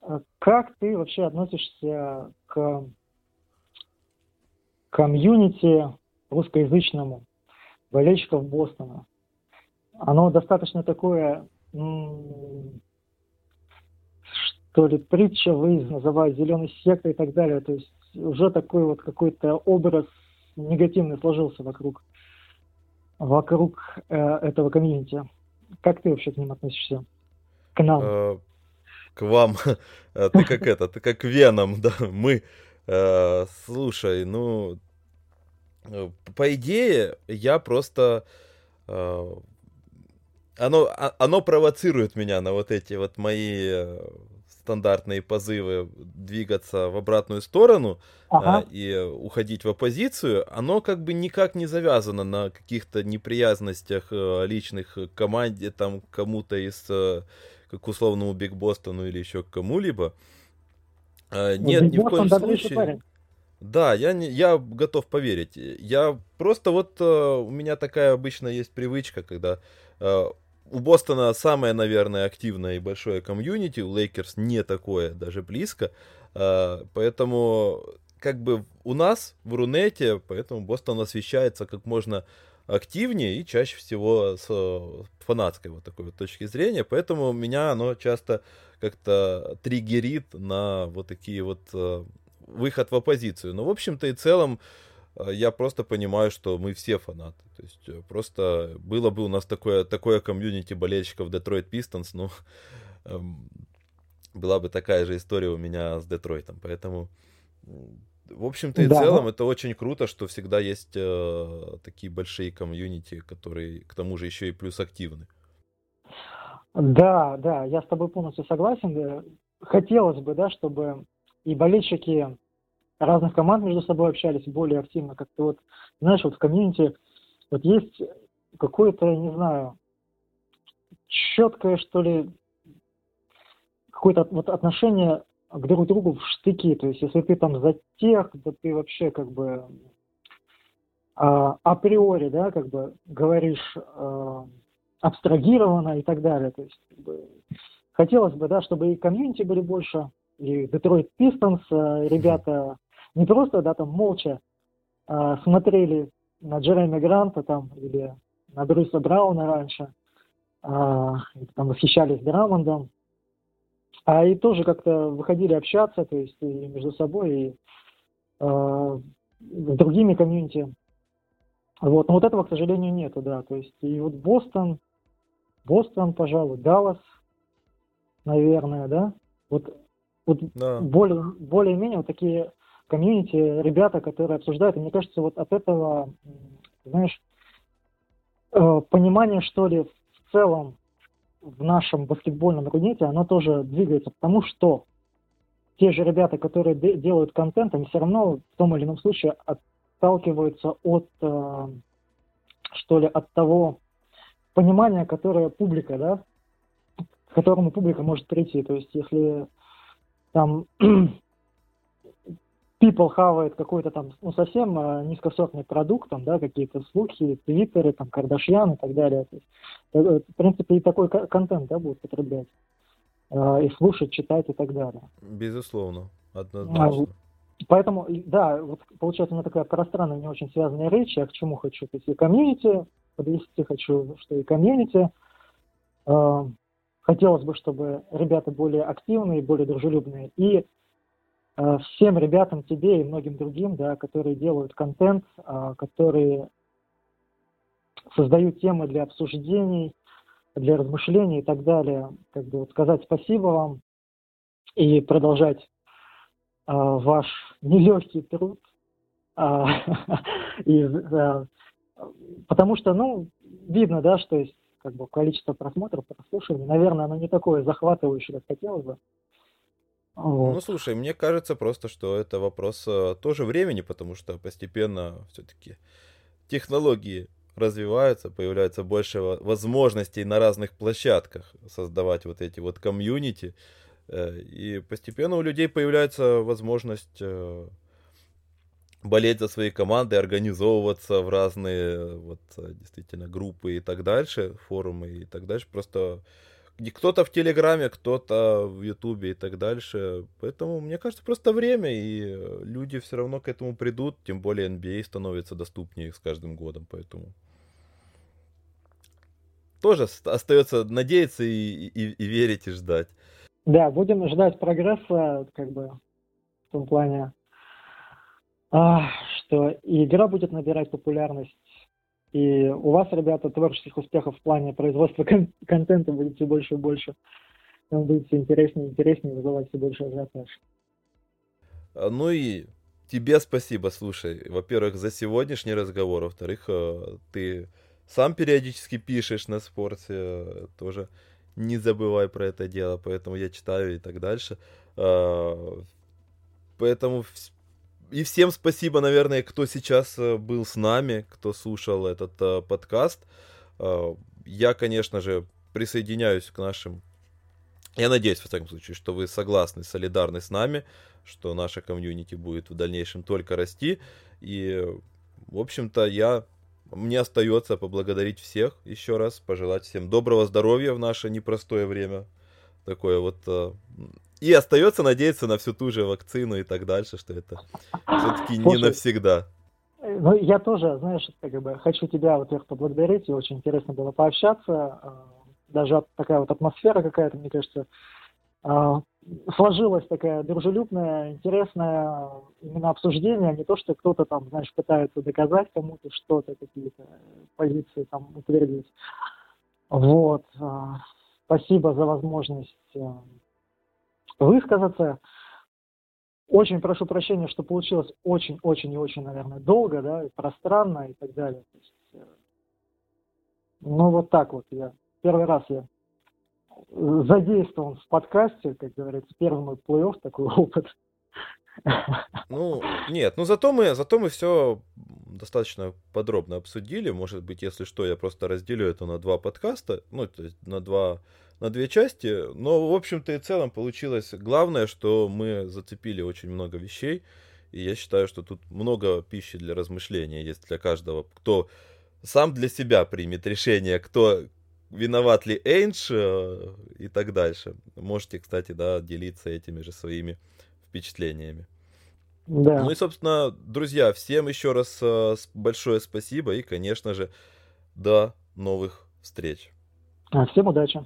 S2: а как ты вообще относишься к комьюнити русскоязычному болельщиков Бостона. Оно достаточно такое, что ли, притча, вы называют зеленой сектой и так далее. То есть уже такой вот какой-то образ негативный сложился вокруг, вокруг э, этого комьюнити. как ты вообще к ним относишься? К нам? Э,
S1: к вам. [laughs] Э, ты как это, ты как Веном, [laughs] да, мы. Э, слушай, ну, по идее, я просто... Оно, а, оно провоцирует меня на вот эти вот мои стандартные позывы двигаться в обратную сторону ага. а, и уходить в оппозицию, оно как бы никак не завязано на каких-то неприязностях а, личных к команде, там, кому-то из, а, к условному Биг Бостону или еще к кому-либо. А, ну, нет, ни в коем случае. Да, я, не, я готов поверить. Я просто вот э, у меня такая обычно есть привычка, когда э, у Бостона самое, наверное, активное и большое комьюнити, у Лейкерс не такое, даже близко. А, поэтому как бы у нас в Рунете, поэтому Бостон освещается как можно активнее и чаще всего с фанатской вот такой вот точки зрения. Поэтому меня оно часто как-то триггерит на вот такие вот а, выход в оппозицию. Но, в общем-то и целом, а, я просто понимаю, что мы все фанаты. То есть э, просто было бы у нас такое, такое комьюнити болельщиков Детройт Пистонс, ну, [laughs] эм, была бы такая же история у меня с Детройтом. Поэтому, в общем-то и да. целом, это очень круто, что всегда есть э, такие большие комьюнити, которые к тому же еще и плюс активны.
S2: Да, да, я с тобой полностью согласен. Хотелось бы, да, чтобы и болельщики разных команд между собой общались более активно. Как-то вот, знаешь, вот в комьюнити вот есть какое-то, не знаю, четкое, что ли, какое-то вот отношение к друг другу в штыки. То есть, если ты там за тех, то ты вообще как бы а, априори, да, как бы говоришь а, абстрагированно и так далее. То есть, как бы, хотелось бы, да, чтобы и комьюнити были больше, и Detroit Pistons, а, ребята не просто, да, там молча э, смотрели на Джереми Гранта там или на Брюса Брауна раньше, э, там восхищались Драмондом, а и тоже как-то выходили общаться, то есть и между собой, и э, с другими комьюнити. Вот, но вот этого, к сожалению, нету, да, то есть и вот Бостон, Бостон, пожалуй, Даллас, наверное, да, вот, вот да. более, более-менее вот такие комьюнити ребята, которые обсуждают. И мне кажется, вот от этого, знаешь, э, понимание, что ли, в целом в нашем баскетбольном рунете, оно тоже двигается, потому что те же ребята, которые делают контент, они все равно в том или ином случае отталкиваются от, э, что ли, от того понимания, которое публика, да, к которому публика может прийти. То есть, если там people хавает какой-то там, ну, совсем э, низкосортный продукт, там, да, какие-то слухи, твиттеры, там, Кардашьян и так далее. То есть, э, в принципе, и такой контент, да, будут потреблять. Э, и слушать, читать и так далее.
S1: Безусловно, однозначно.
S2: А, поэтому, да, вот получается у меня такая пространная, не очень связанная речь, я к чему хочу. То есть и комьюнити, подвести хочу, что и комьюнити. Э, хотелось бы, чтобы ребята более активные, более дружелюбные. И Э, всем ребятам, тебе и многим другим, да, которые делают контент, а, которые создают темы для обсуждений, для размышлений и так далее. Как бы вот сказать спасибо вам и продолжать а, ваш нелегкий труд. А, [laughs] и, потому что, ну, видно, да, что есть как бы количество просмотров, прослушиваний, наверное, оно не такое захватывающее, как хотелось бы.
S1: Вот. Ну, слушай, мне кажется просто, что это вопрос э, тоже времени, потому что постепенно все-таки технологии развиваются, появляется больше возможностей на разных площадках создавать вот эти вот комьюнити, э, и постепенно у людей появляется возможность э, болеть за свои команды, организовываться в разные вот действительно группы и так дальше, форумы и так дальше. Просто кто-то в Телеграме, кто-то в Ютубе и так дальше. Поэтому, мне кажется, просто время, и э, люди все равно к этому придут, тем более NBA а становится доступнее с каждым годом, поэтому тоже остается надеяться и, и, и верить, и ждать.
S2: Да, будем ждать прогресса, как бы, в том плане, а, что игра будет набирать популярность И у вас, ребята, творческих успехов в плане производства [laughs] кон- контента будет все больше и больше. Он будет все интереснее и интереснее, вызывать все больше ажиотаж.
S1: Ну и тебе спасибо, слушай. Во-первых, за сегодняшний разговор. Во-вторых, э, ты сам периодически пишешь на спорте. Э, тоже не забывай про это дело. Поэтому я читаю и так дальше. А, поэтому и всем спасибо, наверное, кто сейчас э, был с нами, кто слушал этот э, подкаст. Э, я, конечно же, присоединяюсь к нашим... Я надеюсь, во всяком случае, что вы согласны, солидарны с нами, что наша комьюнити будет в дальнейшем только расти. И, в общем-то, я мне остается поблагодарить всех еще раз, пожелать всем доброго здоровья в наше непростое время. Такое вот и остается надеяться на всю ту же вакцину и так дальше, что это все-таки не навсегда.
S2: Ну, я тоже, знаешь, как бы хочу тебя, во-первых, поблагодарить, и очень интересно было пообщаться. Э, даже такая вот атмосфера какая-то, мне кажется, э, сложилась такая дружелюбная, интересная именно обсуждение, а не то, что кто-то там, знаешь, пытается доказать кому-то что-то, какие-то позиции там утвердить. Вот. Спасибо за возможность высказаться. Очень прошу прощения, что получилось очень-очень и очень, наверное, долго, да, и пространно и так далее. То есть, э, ну, вот так вот я. Первый раз я задействован в подкасте, как говорится, первый мой плей-офф, такой [laughs] опыт.
S1: Ну, нет, ну зато мы, зато мы все достаточно подробно обсудили. Может быть, если что, я просто разделю это на два подкаста, ну, то есть на два на две части, но, в общем-то, и целом получилось главное, что мы зацепили очень много вещей, и я считаю, что тут много пищи для размышления есть для каждого, кто сам для себя примет решение, кто виноват ли Эйндж э, и так дальше. Можете, кстати, да, делиться этими же своими впечатлениями. Да. Ну и, собственно, друзья, всем еще раз э, большое спасибо и, конечно же, до новых встреч.
S2: А, всем удачи.